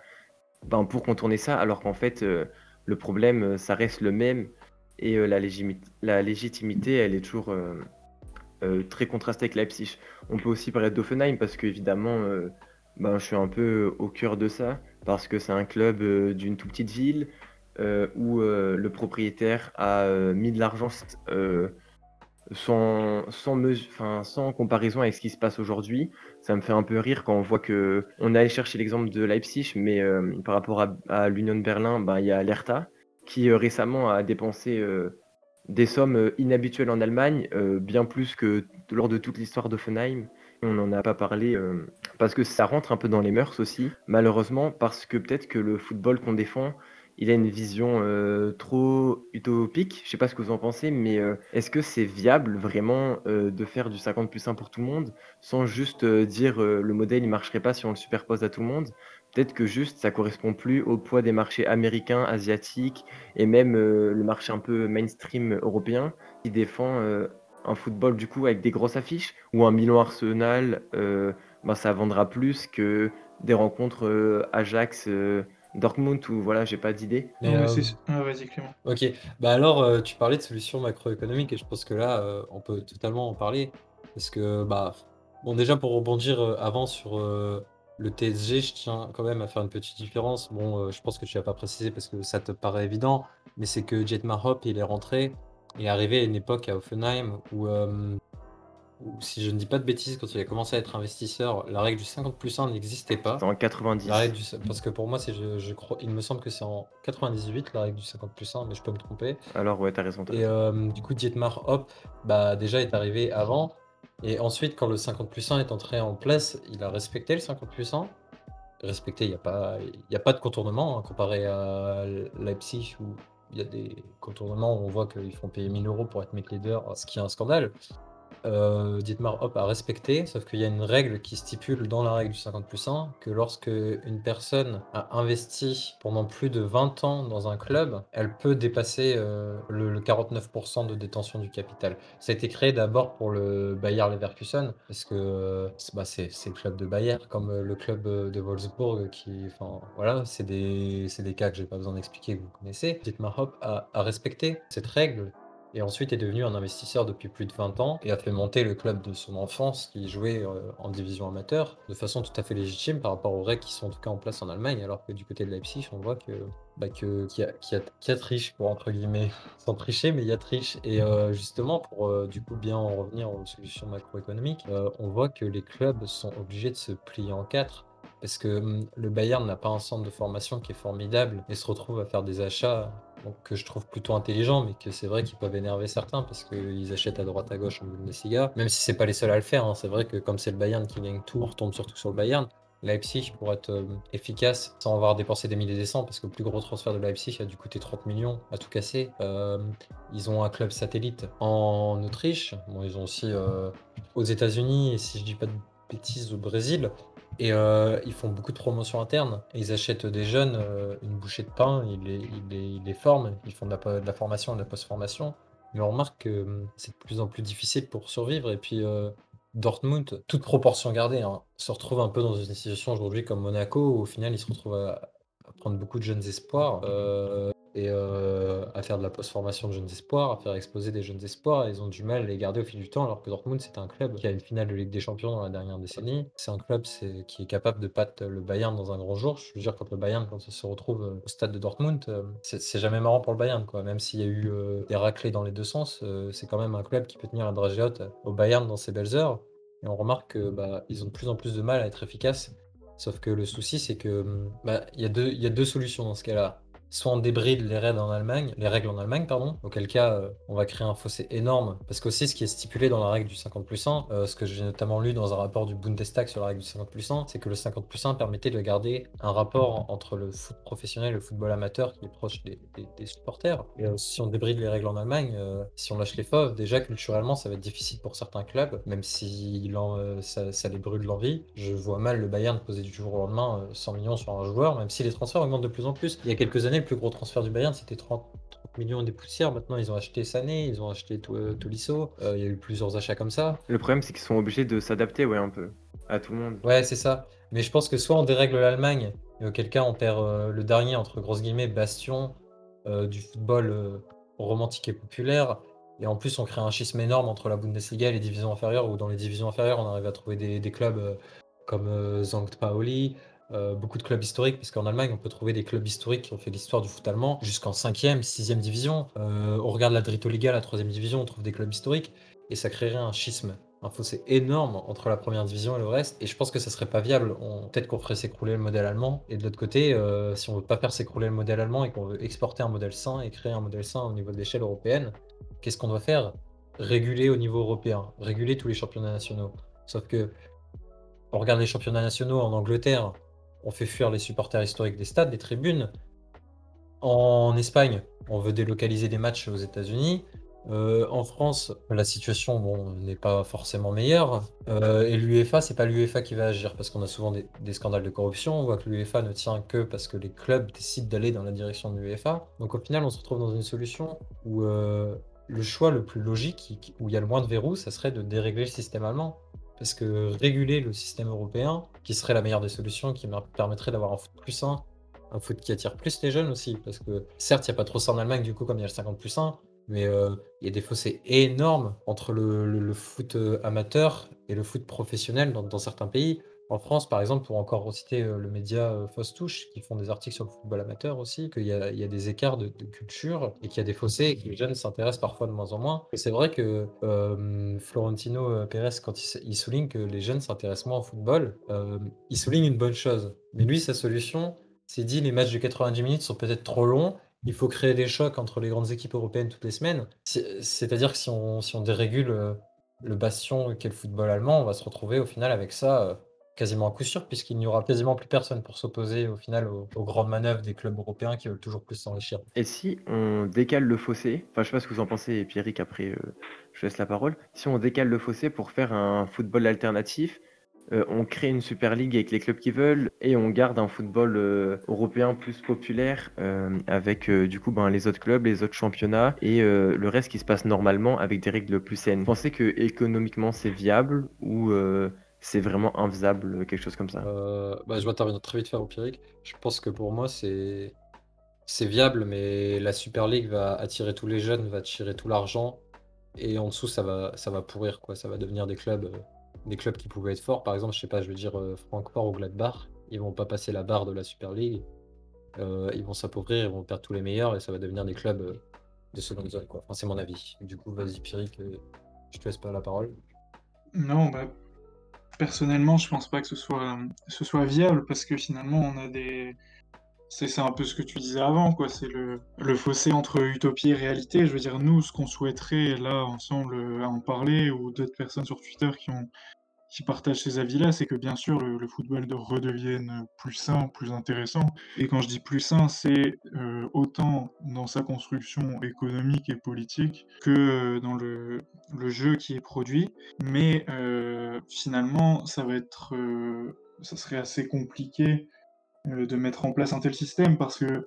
ben, pour contourner ça, alors qu'en fait, le problème, ça reste le même. Et la, légitimité, elle est toujours très contrastée avec Leipzig. On peut aussi parler d'Offenheim, parce qu'évidemment, ben, je suis un peu au cœur de ça, parce que c'est un club d'une toute petite ville, euh, où euh, le propriétaire a euh, mis de l'argent sans, sans, sans comparaison avec ce qui se passe aujourd'hui. Ça me fait un peu rire quand on voit que on allait chercher l'exemple de Leipzig, mais par rapport à, l'Union de Berlin, bah, il y a l'ERTA qui récemment a dépensé des sommes inhabituelles en Allemagne, bien plus que lors de toute l'histoire d'Offenheim. On n'en a pas parlé parce que ça rentre un peu dans les mœurs aussi, malheureusement, parce que peut-être que le football qu'on défend, il a une vision euh, trop utopique. Je sais pas ce que vous en pensez, mais euh, est-ce que c'est viable vraiment euh, de faire du 50 plus 1 pour tout le monde sans juste dire le modèle il marcherait pas si on le superpose à tout le monde? Peut-être que juste ça correspond plus au poids des marchés américains, asiatiques et même le marché un peu mainstream européen qui défend un football du coup avec des grosses affiches ou un Milan Arsenal, ben, ça vendra plus que des rencontres Ajax. Dortmund ou voilà, j'ai pas d'idée. Euh, vas-y Clément. Ok, bah alors euh, tu parlais de solutions macroéconomiques et je pense que là euh, on peut totalement en parler parce que bah bon déjà pour rebondir avant sur le TSG, je tiens quand même à faire une petite différence. Bon, je pense que tu vas pas précisé parce que ça te paraît évident, mais c'est que Jetmar Hop il est rentré et est arrivé à une époque à Offenheim où si je ne dis pas de bêtises, quand il a commencé à être investisseur, la règle du 50 plus 1 n'existait pas. en 90. parce que pour moi, c'est, je, crois, il me semble que c'est en 98 la règle du 50 plus 1, mais je peux me tromper. Alors ouais, t'as raison. et euh, du coup, Dietmar Hop, bah déjà est arrivé avant. Et ensuite, quand le 50 plus 1 est entré en place, il a respecté le 50 plus 1. Respecté, il n'y a, pas, a pas de contournement hein, comparé à Leipzig où il y a des contournements où on voit qu'ils font payer 1000 euros pour être mec leader, ce qui est un scandale euh, Dietmar Hop a respecté, sauf qu'il y a une règle qui stipule dans la règle du 50 plus 1 que lorsque une personne a investi pendant plus de 20 ans dans un club, elle peut dépasser euh, le, 49% de détention du capital. Ça a été créé d'abord pour le Bayer Leverkusen, parce que bah, c'est le club de Bayer, comme euh, le club euh, de Wolfsburg, qui, enfin voilà, c'est des, cas que j'ai pas besoin d'expliquer, que vous connaissez. Dietmar Hop a respecté cette règle et ensuite est devenu un investisseur depuis plus de 20 ans et a fait monter le club de son enfance qui jouait euh, en division amateur de façon tout à fait légitime par rapport aux règles qui sont en tout cas en place en Allemagne, alors que du côté de Leipzig, on voit que bah, qu'il, y y a, triche pour entre guillemets, sans tricher, mais il y a triche. Et euh, justement, pour euh, du coup bien en revenir aux solutions macroéconomiques, on voit que les clubs sont obligés de se plier en quatre parce que hum, le Bayern n'a pas un centre de formation qui est formidable et se retrouve à faire des achats que je trouve plutôt intelligents, mais que c'est vrai qu'ils peuvent énerver certains parce qu'ils achètent à droite à gauche en Bundesliga, même si c'est pas les seuls à le faire. Hein. C'est vrai que comme c'est le Bayern qui gagne tout, on retombe surtout sur le Bayern. Leipzig, pour être hum, efficace, sans avoir dépensé des milliers et des cents, parce que le plus gros transfert de Leipzig a dû coûter 30 millions à tout casser. Hum, ils ont un club satellite en Autriche. Bon, ils ont aussi euh, aux États-Unis, et si je dis pas de bêtises, au Brésil. Et euh, ils font beaucoup de promotions internes. ils achètent des jeunes euh, une bouchée de pain, ils les, forment, ils font de la, de la formation, de la post-formation. Mais on remarque que hum, c'est de plus en plus difficile pour survivre. Et puis euh, Dortmund, toute proportion gardée, hein, se retrouve un peu dans une situation aujourd'hui comme Monaco, où au final ils se retrouvent à, à prendre beaucoup de jeunes espoirs et euh, à faire de la post-formation de jeunes espoirs, à faire exploser des jeunes espoirs. ils ont du mal à les garder au fil du temps, alors que Dortmund, c'est un club qui a une finale de Ligue des Champions dans la dernière décennie. C'est un club qui est capable de battre le Bayern dans un grand jour. Je veux dire, quand le Bayern, quand ça se retrouve euh, au stade de Dortmund, euh, c'est jamais marrant pour le Bayern, quoi. Même s'il y a eu des raclés dans les deux sens, c'est quand même un club qui peut tenir la dragée haute au Bayern dans ses belles heures. Et on remarque qu'ils bah, ont de plus en plus de mal à être efficaces. Sauf que le souci, c'est que bah, il y, y a deux solutions dans ce cas-là soit on débride les règles en Allemagne, les règles en Allemagne, pardon, auquel cas euh, on va créer un fossé énorme. Parce qu'aussi ce qui est stipulé dans la règle du 50 plus 1, euh, ce que j'ai notamment lu dans un rapport du Bundestag sur la règle du 50 plus 1, c'est que le 50 plus 1 permettait de garder un rapport entre le foot professionnel et le football amateur qui est proche des, supporters. Et euh, si on débride les règles en Allemagne, si on lâche les fauves, déjà culturellement ça va être difficile pour certains clubs, même si ça, ça, les brûle l'envie. Je vois mal le Bayern poser du jour au lendemain 100 millions sur un joueur, même si les transferts augmentent de plus en plus. Il y a quelques années, le plus gros transfert du Bayern, c'était 30, 50 millions des poussières. Maintenant, ils ont acheté Sané, ils ont acheté euh, Tolisso. Euh, Il y a eu plusieurs achats comme ça. Le problème, c'est qu'ils sont obligés de s'adapter, ouais, un peu, à tout le monde. Ouais, c'est ça. Mais je pense que soit on dérègle l'Allemagne, et auquel cas on perd euh, le dernier, entre grosses guillemets, bastion euh, du football romantique et populaire. Et en plus, on crée un schisme énorme entre la Bundesliga et les divisions inférieures, où dans les divisions inférieures, on arrive à trouver des, des clubs comme Sankt Pauli, euh, beaucoup de clubs historiques, parce qu'en Allemagne, on peut trouver des clubs historiques qui ont fait l'histoire du foot allemand jusqu'en 5e, 6e division. Euh, on regarde la Drittoliga, la 3e division, on trouve des clubs historiques, et ça créerait un schisme un fossé énorme entre la première division et le reste. Et je pense que ça serait pas viable. Peut-être qu'on ferait s'écrouler le modèle allemand. Et de l'autre côté, euh, si on veut pas faire s'écrouler le modèle allemand et qu'on veut exporter un modèle sain et créer un modèle sain au niveau de l'échelle européenne, qu'est-ce qu'on doit faire? Réguler au niveau européen, réguler tous les championnats nationaux. Sauf que on regarde les championnats nationaux en Angleterre, on fait fuir les supporters historiques des stades, des tribunes. En Espagne, on veut délocaliser des matchs aux États-Unis. Euh, en France, la situation bon, n'est pas forcément meilleure. Euh, et l'UEFA, c'est pas l'UEFA qui va agir parce qu'on a souvent des, scandales de corruption. On voit que l'UEFA ne tient que parce que les clubs décident d'aller dans la direction de l'UEFA. Donc au final, on se retrouve dans une solution où euh, le choix le plus logique, où il y a le moins de verrous, ça serait de dérégler le système allemand. Parce que réguler le système européen, qui serait la meilleure des solutions, qui me- permettrait d'avoir un foot plus sain, un foot qui attire plus les jeunes aussi. Parce que certes, il n'y a pas trop ça en Allemagne, du coup, comme il y a le 50 plus 1, mais euh, il y a des fossés énormes entre le, foot euh, amateur et le foot professionnel dans certains pays. En France, par exemple, pour encore citer euh, le média euh, Touche, qui font des articles sur le football amateur aussi, qu'il y a, des écarts de, culture et qu'il y a des fossés et que les jeunes s'intéressent parfois de moins en moins. C'est vrai que euh, Florentino euh, Pérez, quand il, souligne que les jeunes s'intéressent moins au football, il souligne une bonne chose. Mais lui, sa solution, c'est dit les matchs de 90 minutes sont peut-être trop longs il faut créer des chocs entre les grandes équipes européennes toutes les semaines. C'est- C'est-à-dire que si on, si on dérégule le bastion qu'est le football allemand, on va se retrouver au final avec ça quasiment à coup sûr, puisqu'il n'y aura quasiment plus personne pour s'opposer au final aux, grandes manœuvres des clubs européens qui veulent toujours plus s'enrichir. Et si on décale le fossé, enfin je sais pas ce que vous en pensez, et Pierrick après euh, je laisse la parole, si on décale le fossé pour faire un football alternatif, euh, on crée une Super League avec les clubs qui veulent et on garde un football euh, européen plus populaire avec du coup ben, les autres clubs, les autres championnats et le reste qui se passe normalement avec des règles plus saines. Vous pensez que économiquement c'est viable ou c'est vraiment infaisable, quelque chose comme ça Euh, bah, je vais intervenir très vite faire empirique. Je pense que pour moi, c'est c'est viable, mais la Super League va attirer tous les jeunes, va attirer tout l'argent, et en dessous, ça va, ça va pourrir, quoi. Ça va devenir des clubs, euh, des clubs qui pouvaient être forts. Par exemple, je sais pas, je veux dire euh, Francfort ou Gladbach, ils vont pas passer la barre de la Super League. Euh, ils vont s'appauvrir, ils vont perdre tous les meilleurs, et ça va devenir des clubs euh, de seconde zone, quoi. Enfin, c'est mon avis. Du coup, vas-y, Pierrick, euh, je te laisse pas la parole. Non, bah, personnellement, je pense pas que ce soit, viable parce que finalement, on a des. C'est un peu ce que tu disais avant, quoi. C'est le, fossé entre utopie et réalité. Je veux dire, nous, ce qu'on souhaiterait, là, ensemble, euh, en parler, ou d'autres personnes sur Twitter qui ont, qui partagent ces avis-là, c'est que bien sûr, le, football de redevienne plus sain, plus intéressant. Et quand je dis plus sain, c'est euh, autant dans sa construction économique et politique que euh, dans le, jeu qui est produit. Mais euh, finalement, ça va être, ça serait assez compliqué de mettre en place un tel système parce que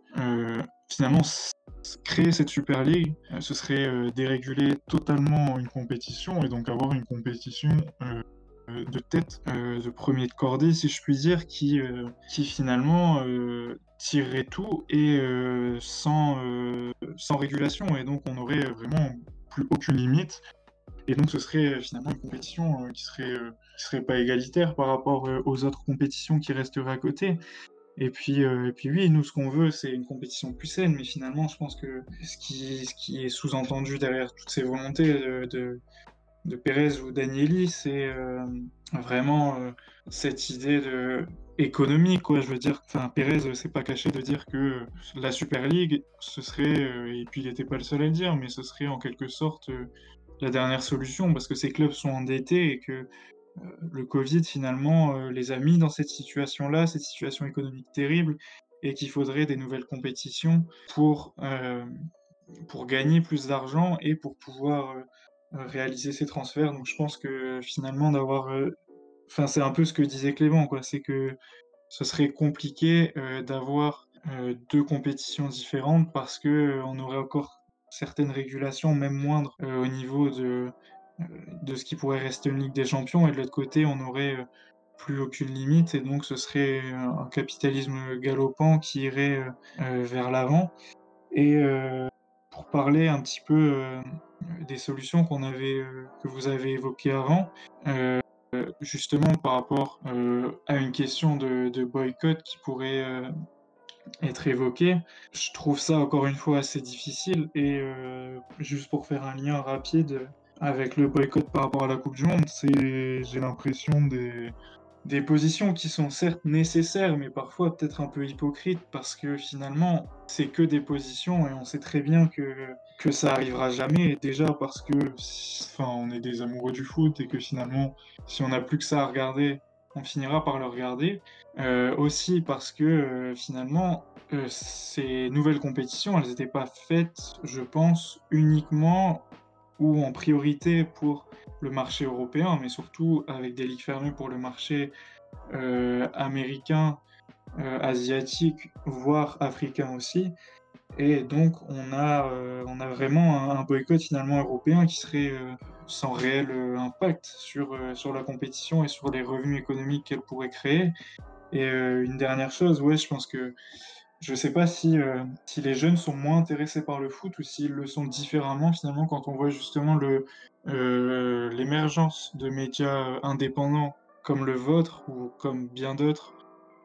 finalement, créer cette Super League, ce serait déréguler totalement une compétition et donc avoir une compétition de tête, euh, de premier de cordée, si je puis dire, qui, euh, qui finalement euh, tirerait tout et euh, sans, euh, sans régulation. Et donc, on n'aurait vraiment plus aucune limite. Et donc, ce serait euh, finalement une compétition euh, qui serait, euh, qui serait pas égalitaire par rapport euh, aux autres compétitions qui resteraient à côté. Et puis, euh, et puis oui, nous, ce qu'on veut, c'est une compétition plus saine, mais finalement, je pense que ce qui, ce qui est sous-entendu derrière toutes ces volontés de, de Pérez ou d'Agnelli, c'est euh, vraiment euh, cette idée de économique, quoi. Je veux dire, Pérez, euh, c'est pas caché de dire que la Super League, ce serait, euh, et puis il n'était pas le seul à le dire, mais ce serait en quelque sorte euh, la dernière solution, parce que ces clubs sont endettés et que euh, le Covid, finalement, euh, les a mis dans cette situation-là, cette situation économique terrible, et qu'il faudrait des nouvelles compétitions pour, euh, pour gagner plus d'argent et pour pouvoir euh, euh, réaliser ces transferts. Donc je pense que finalement d'avoir... euh, Enfin, c'est un peu ce que disait Clément, quoi. C'est que ce serait compliqué euh, d'avoir euh, deux compétitions différentes parce que on aurait encore certaines régulations, même moindres, au niveau de, de ce qui pourrait rester une Ligue des Champions, et de l'autre côté, on aurait euh, plus aucune limite, et donc ce serait un capitalisme galopant qui irait vers l'avant. Et pour parler un petit peu des solutions qu'on avait, euh, que vous avez évoquées avant, euh, justement par rapport euh, à une question de, boycott qui pourrait être évoquée, je trouve ça encore une fois assez difficile. Et juste pour faire un lien rapide avec le boycott par rapport à la Coupe du Monde, j'ai l'impression des des positions qui sont certes nécessaires, mais parfois peut-être un peu hypocrites, parce que finalement, c'est que des positions et on sait très bien que, que ça arrivera jamais. Déjà parce que, enfin, on est des amoureux du foot et que finalement, si on n'a plus que ça à regarder, on finira par le regarder. Euh, aussi parce que euh, finalement, euh, ces nouvelles compétitions, elles n'étaient pas faites, je pense, uniquement ou en priorité pour le marché européen, mais surtout avec des ligues fermées pour le marché euh, américain, euh, asiatique, voire africain aussi. Et donc on a, euh, on a vraiment un, un boycott finalement européen qui serait sans réel impact sur, sur la compétition et sur les revenus économiques qu'elle pourrait créer. Et une dernière chose, ouais, je pense que je sais pas si, euh, si les jeunes sont moins intéressés par le foot ou s'ils le sont différemment finalement quand on voit justement euh, l'émergence de médias indépendants comme le vôtre ou comme bien d'autres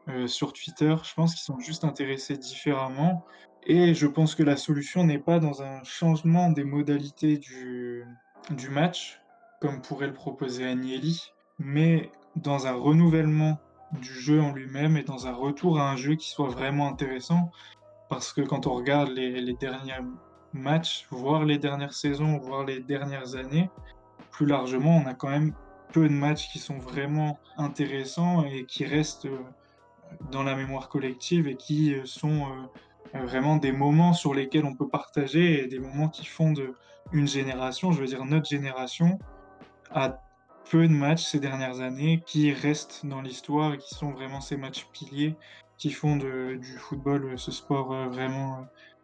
euh, sur Twitter. Je pense qu'ils sont juste intéressés différemment. Et je pense que la solution n'est pas dans un changement des modalités du, du match, comme pourrait le proposer Agnelli, mais dans un renouvellement du jeu en lui-même et dans un retour à un jeu qui soit vraiment intéressant. Parce que quand on regarde les, derniers matchs, voire les dernières saisons, voire les dernières années, plus largement, on a quand même peu de matchs qui sont vraiment intéressants et qui restent euh, dans la mémoire collective et qui euh, sont euh, vraiment des moments sur lesquels on peut partager et des moments qui font de une génération, je veux dire notre génération, a peu de matchs ces dernières années qui restent dans l'histoire et qui sont vraiment ces matchs piliers qui font du football euh, ce sport euh, vraiment euh,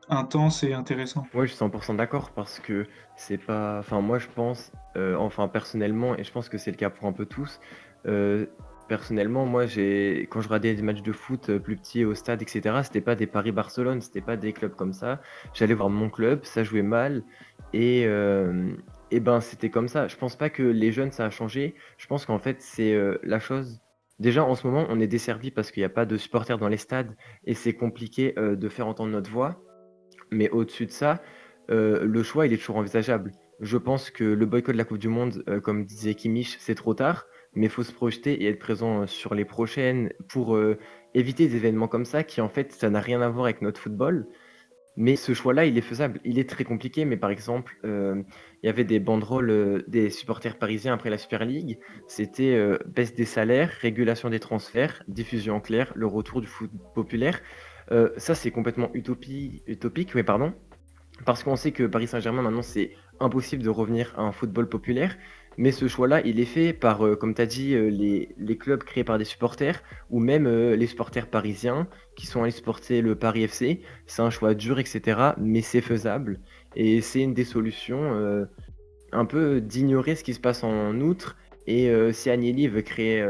intense et intéressant. Ouais, je suis 100% d'accord parce que c'est pas. Enfin, moi, je pense, enfin, personnellement, et je pense que c'est le cas pour un peu tous, personnellement, moi, j'ai, quand je regardais des matchs de foot plus petits au stade, etc., c'était pas des Paris-Barcelone, c'était pas des clubs comme ça. J'allais voir mon club, ça jouait mal, et, euh, et ben, c'était comme ça. Je pense pas que les jeunes, ça a changé. Je pense qu'en fait, c'est euh, la chose. Déjà, en ce moment, on est desservi parce qu'il n'y a pas de supporters dans les stades et c'est compliqué euh, de faire entendre notre voix. Mais au-dessus de ça, euh, le choix, il est toujours envisageable. Je pense que le boycott de la Coupe du Monde, comme disait Kimmich, c'est trop tard, mais il faut se projeter et être présent sur les prochaines pour éviter des événements comme ça qui, en fait, ça n'a rien à voir avec notre football. Mais ce choix-là, il est faisable. Il est très compliqué, mais par exemple, euh, il y avait des banderoles euh, des supporters parisiens après la Super League. C'était euh, baisse des salaires, régulation des transferts, diffusion en clair, le retour du foot populaire. Ça, c'est complètement utopie, utopique, mais pardon. Parce qu'on sait que Paris Saint-Germain, maintenant, c'est impossible de revenir à un football populaire. Mais ce choix-là, il est fait par, euh, comme tu as dit, euh, les, clubs créés par des supporters, ou même euh, les supporters parisiens qui sont allés supporter le Paris FC. C'est un choix dur, etc. Mais c'est faisable. Et c'est une des solutions, un peu d'ignorer ce qui se passe en outre. Et si Agnelli veut créer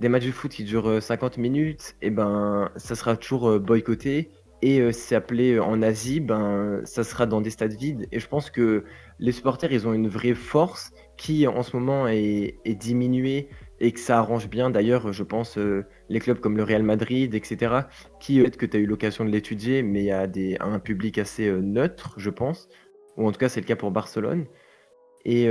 des matchs de foot qui durent euh, 50 minutes, et ben ça sera toujours boycotté. Et euh, euh, en Asie, ben ça sera dans des stades vides. Et je pense que les supporters, ils ont une vraie force qui en ce moment est, diminuée et que ça arrange bien. D'ailleurs, je pense euh, les clubs comme le Real Madrid, etc., qui euh, peut-être que tu as eu l'occasion de l'étudier, mais a des, un public assez euh, neutre, je pense. Ou en tout cas, c'est le cas pour Barcelone. Et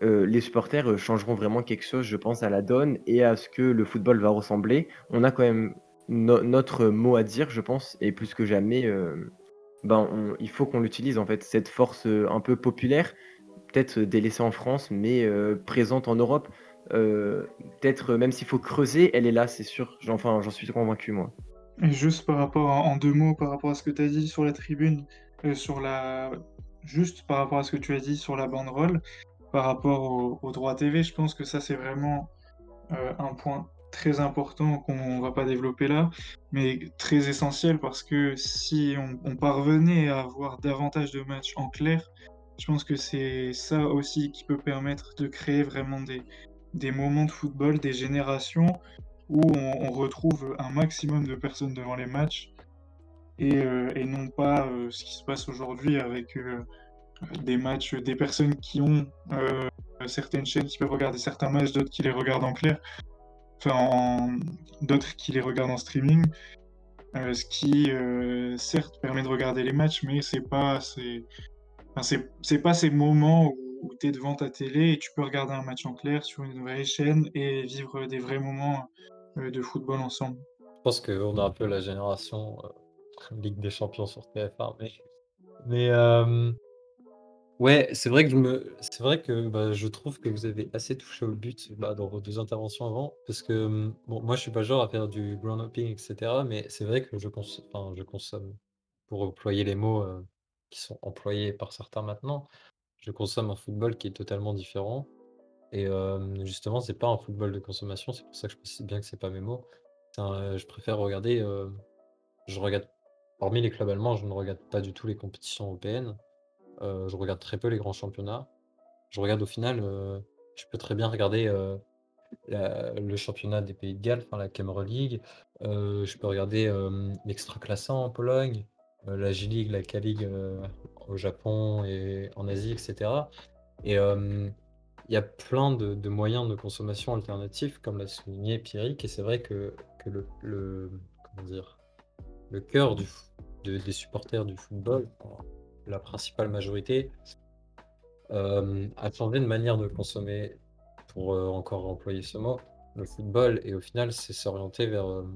les supporters changeront vraiment quelque chose, je pense, à la donne et à ce que le football va ressembler. On a quand même no- notre mot à dire, je pense, et plus que jamais, ben, il faut qu'on l'utilise en fait, cette force un peu populaire, peut-être délaissée en France, mais euh, présente en Europe. Euh, peut-être, euh, même s'il faut creuser, elle est là, c'est sûr. Enfin, j'en suis convaincu, moi. Et juste par rapport, en deux mots, par rapport à ce que tu as dit sur la tribune, euh, sur la... juste par rapport à ce que tu as dit sur la banderole, par rapport au, droit TV, je pense que ça c'est vraiment euh, un point très important qu'on va pas développer là, mais très essentiel parce que si on parvenait à avoir davantage de matchs en clair, je pense que c'est ça aussi qui peut permettre de créer vraiment des, des moments de football, des générations où on, retrouve un maximum de personnes devant les matchs et, euh, et non pas euh, ce qui se passe aujourd'hui avec euh, des matchs, des personnes qui ont certaines chaînes qui peuvent regarder certains matchs, d'autres qui les regardent en clair, enfin en- d'autres qui les regardent en streaming, ce qui certes permet de regarder les matchs, mais c'est pas c'est enfin, c'est pas ces moments où, tu es devant ta télé et tu peux regarder un match en clair sur une vraie chaîne et vivre des vrais moments euh, de football ensemble. Je pense qu'on a un peu la génération euh, Ligue des Champions sur TF1, mais, euh, ouais, c'est vrai que je c'est vrai que bah, je trouve que vous avez assez touché au but bah, dans vos deux interventions avant, parce que bon, moi je suis pas genre à faire du ground hopping, etc. Mais c'est vrai que je consomme, pour employer les mots sont employés par certains maintenant, je consomme un football qui est totalement différent. Et justement, c'est pas un football de consommation, c'est pour ça que je précise bien que c'est pas mes mots. Je préfère regarder. je regarde, hormis les clubs allemands, je ne regarde pas du tout les compétitions européennes. Je regarde très peu les grands championnats. Je regarde au final, je peux très bien regarder le championnat des Pays de Galles, enfin la Cameroon League. Je peux regarder l'extra-classant en Pologne, la J-League, la K-League euh, au Japon et en Asie, etc. Et euh, il y a plein de, moyens de consommation alternatifs, comme l'a souligné Pierrick, et c'est vrai que, que le, comment dire, le cœur du, des supporters du football, la principale majorité, euh, a changé de manière de consommer, pour euh, encore employer ce mot, le football, et au final, c'est s'orienter vers euh,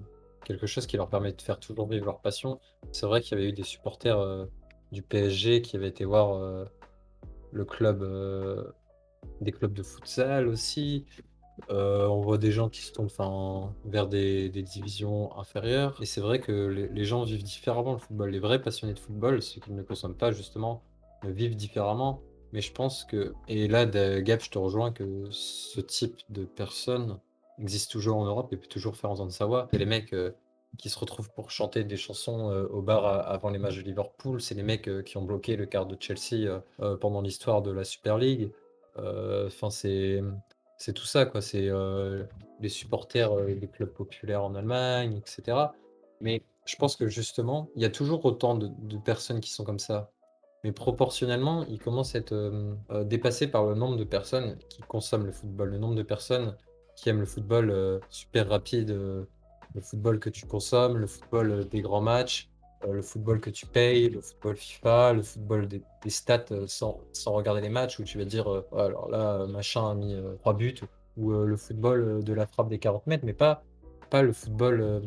quelque chose qui leur permet de faire toujours vivre leur passion. C'est vrai qu'il y avait eu des supporters euh, du PSG qui avaient été voir euh, le club, euh, des clubs de futsal aussi. On voit des gens qui se tournent vers des, divisions inférieures. Et c'est vrai que les, gens vivent différemment le football. Les vrais passionnés de football, ceux qui ne consomment pas justement, vivent différemment. Mais je pense que, et là, Gab, je te rejoins que ce type de personnes existe toujours en Europe et peut toujours faire entendre sa voix. Et les mecs euh, qui se retrouvent pour chanter des chansons euh, au bar à- avant les matchs de Liverpool, c'est les mecs euh, qui ont bloqué le quart de Chelsea euh, euh, pendant l'histoire de la Super League. Euh, Enfin, c'est c'est tout ça, quoi. C'est euh, les supporters euh, des clubs populaires en Allemagne, etc. Mais je pense que justement, il y a toujours autant de, personnes qui sont comme ça. Mais proportionnellement, ils commencent à être euh, euh, dépassés par le nombre de personnes qui consomment le football, le nombre de personnes qui aiment le football euh, super rapide, euh, le football que tu consommes, le football euh, des grands matchs, le football que tu payes, le football FIFA, le football des, stats sans, sans regarder les matchs, où tu vas dire, Ouais, alors là, machin a mis trois buts, ou le football de la frappe des 40 mètres, mais pas, pas le football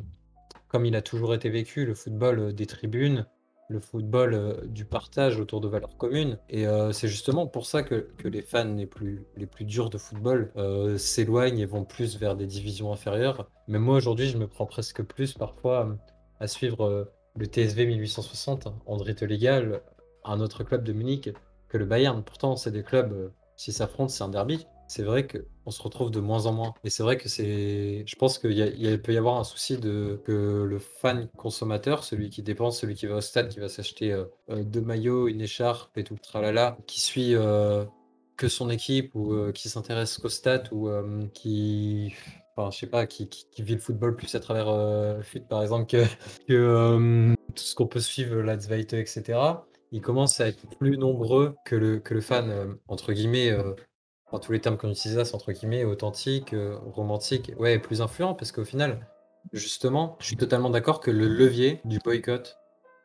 comme il a toujours été vécu, le football des tribunes, le football euh, du partage autour de valeurs communes. Et euh, c'est justement pour ça que, que les fans les plus, les plus durs de football euh, s'éloignent et vont plus vers des divisions inférieures. Mais moi, aujourd'hui, je me prends presque plus parfois à suivre le TSV 1860, André Légal, un autre club de Munich, que le Bayern. Pourtant, c'est des clubs, s'ils s'affrontent, c'est un derby. C'est vrai qu'on se retrouve de moins en moins. Et c'est vrai que c'est. Je pense qu'il peut y avoir un souci de que le fan consommateur, celui qui dépense, celui qui va au stade, qui va s'acheter euh, euh, deux maillots, une écharpe et tout le tralala, qui suit euh, que son équipe ou qui s'intéresse qu'au stade ou qui. Enfin, je sais pas, qui, vit le football plus à travers le par exemple, que, tout ce qu'on peut suivre, la Zweite, etc. Ils commencent à être plus nombreux que le, fan, entre guillemets. Tous les termes qu'on utilise là, entre guillemets authentique, euh, romantique, ouais, plus influent, parce qu'au final, justement, je suis totalement d'accord que le levier du boycott,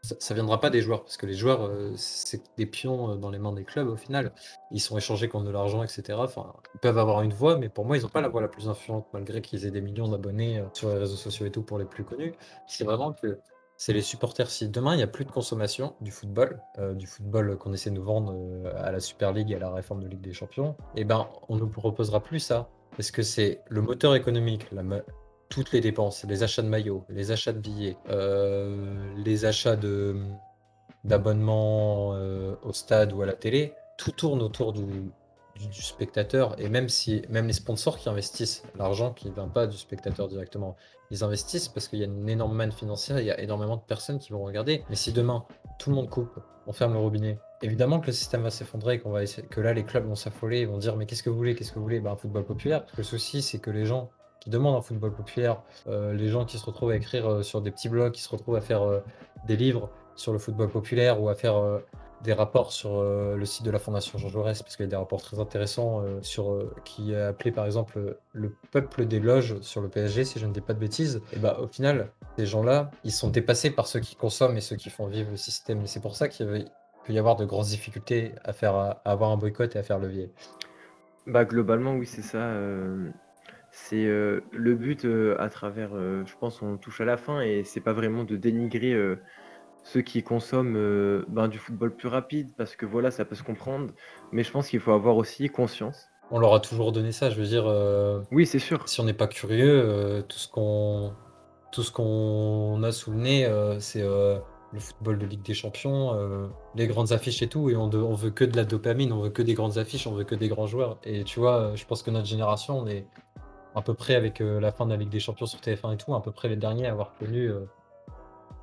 ça, ça viendra pas des joueurs, parce que les joueurs, euh, c'est des pions euh, dans les mains des clubs au final. Ils sont échangés contre de l'argent, etc. Ils peuvent avoir une voix, mais pour moi, ils n'ont pas la voix la plus influente, malgré qu'ils aient des millions d'abonnés euh, sur les réseaux sociaux et tout pour les plus connus. C'est vraiment que c'est les supporters. Si demain il n'y a plus de consommation du football, euh, du football qu'on essaie de nous vendre euh, à la Super League et à la réforme de Ligue des Champions, eh ben on ne nous proposera plus ça. Parce que c'est le moteur économique, toutes les dépenses, les achats de maillots, les achats de billets, euh, les achats d'abonnements au stade ou à la télé, tout tourne autour du, du, du spectateur. Et même si même les sponsors qui investissent, l'argent qui ne vient pas du spectateur directement, ils investissent parce qu'il y a une énorme manne financière, il y a énormément de personnes qui vont regarder. Mais si demain, tout le monde coupe, on ferme le robinet, évidemment que le système va s'effondrer, qu'on va essayer- que là, les clubs vont s'affoler, ils vont dire mais qu'est-ce que vous voulez, qu'est-ce que vous voulez? Bah, Un football populaire. Le souci, c'est que les gens qui demandent un football populaire, euh, les gens qui se retrouvent à écrire euh, sur des petits blogs, qui se retrouvent à faire euh, des livres sur le football populaire ou à faire euh, des rapports sur euh, le site de la Fondation Jean Jaurès, parce qu'il y a des rapports très intéressants euh, qui est appelé par exemple le peuple des loges sur le PSG, si je ne dis pas de bêtises. Et bah au final, ces gens-là, ils sont dépassés par ceux qui consomment et ceux qui font vivre le système. Et c'est pour ça qu'il peut y avoir de grosses difficultés à faire avoir un boycott et à faire levier. Bah globalement oui c'est ça. c'est le but à travers, je pense on touche à la fin et c'est pas vraiment de dénigrer ceux qui consomment euh, ben, du football plus rapide parce que voilà ça peut se comprendre, mais je pense qu'il faut avoir aussi conscience. On leur a toujours donné ça, je veux dire. euh, Oui c'est sûr. si on n'est pas curieux, euh, tout ce qu'on tout ce qu'on a sous le nez, c'est le football de Ligue des Champions, les grandes affiches et tout, et on, de- on veut que de la dopamine, on veut que des grandes affiches, on veut que des grands joueurs. Et tu vois, je pense que notre génération, on est à peu près avec la fin de la Ligue des Champions sur TF1 et tout, à peu près les derniers à avoir connu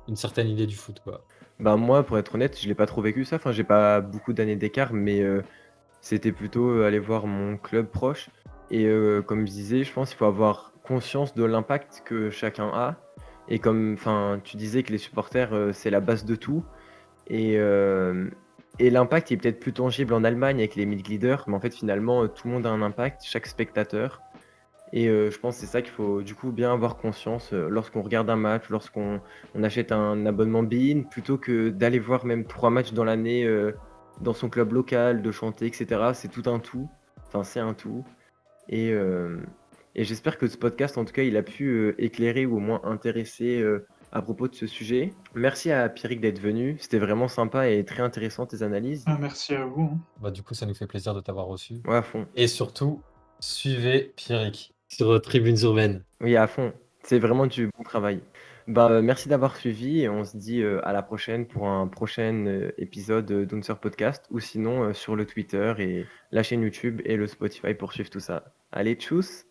une certaine idée du foot, quoi. Ben moi pour être honnête je l'ai pas trop vécu ça, enfin j'ai pas beaucoup d'années d'écart mais euh, c'était plutôt euh, aller voir mon club proche. Et euh, comme je disais je pense qu'il faut avoir conscience de l'impact que chacun a. Et comme tu disais que les supporters c'est la base de tout. Et, l'impact est peut-être plus tangible en Allemagne avec les leaders mais en fait finalement tout le monde a un impact, chaque spectateur et euh, je pense que c'est ça qu'il faut du coup bien avoir conscience euh, lorsqu'on regarde un match, lorsqu'on on achète un abonnement Bein, plutôt que d'aller voir même trois matchs dans l'année euh, dans son club local, de chanter, etc. C'est tout un tout. Enfin, c'est un tout. Et, euh, et j'espère que ce podcast, en tout cas, il a pu euh, éclairer ou au moins intéresser euh, à propos de ce sujet. Merci à Pierrick d'être venu. C'était vraiment sympa et très intéressant tes analyses. Ah, merci à vous. hein. Bah, du coup, ça nous fait plaisir de t'avoir reçu. Ouais, à fond. Et surtout, suivez Pierrick sur euh, Tribunes Urbaines. Oui, à fond. C'est vraiment du bon travail. Bah, euh, merci d'avoir suivi et on se dit euh, à la prochaine pour un prochain épisode d'Unser Podcast ou sinon sur le Twitter et la chaîne YouTube et le Spotify pour suivre tout ça. Allez, tchuss!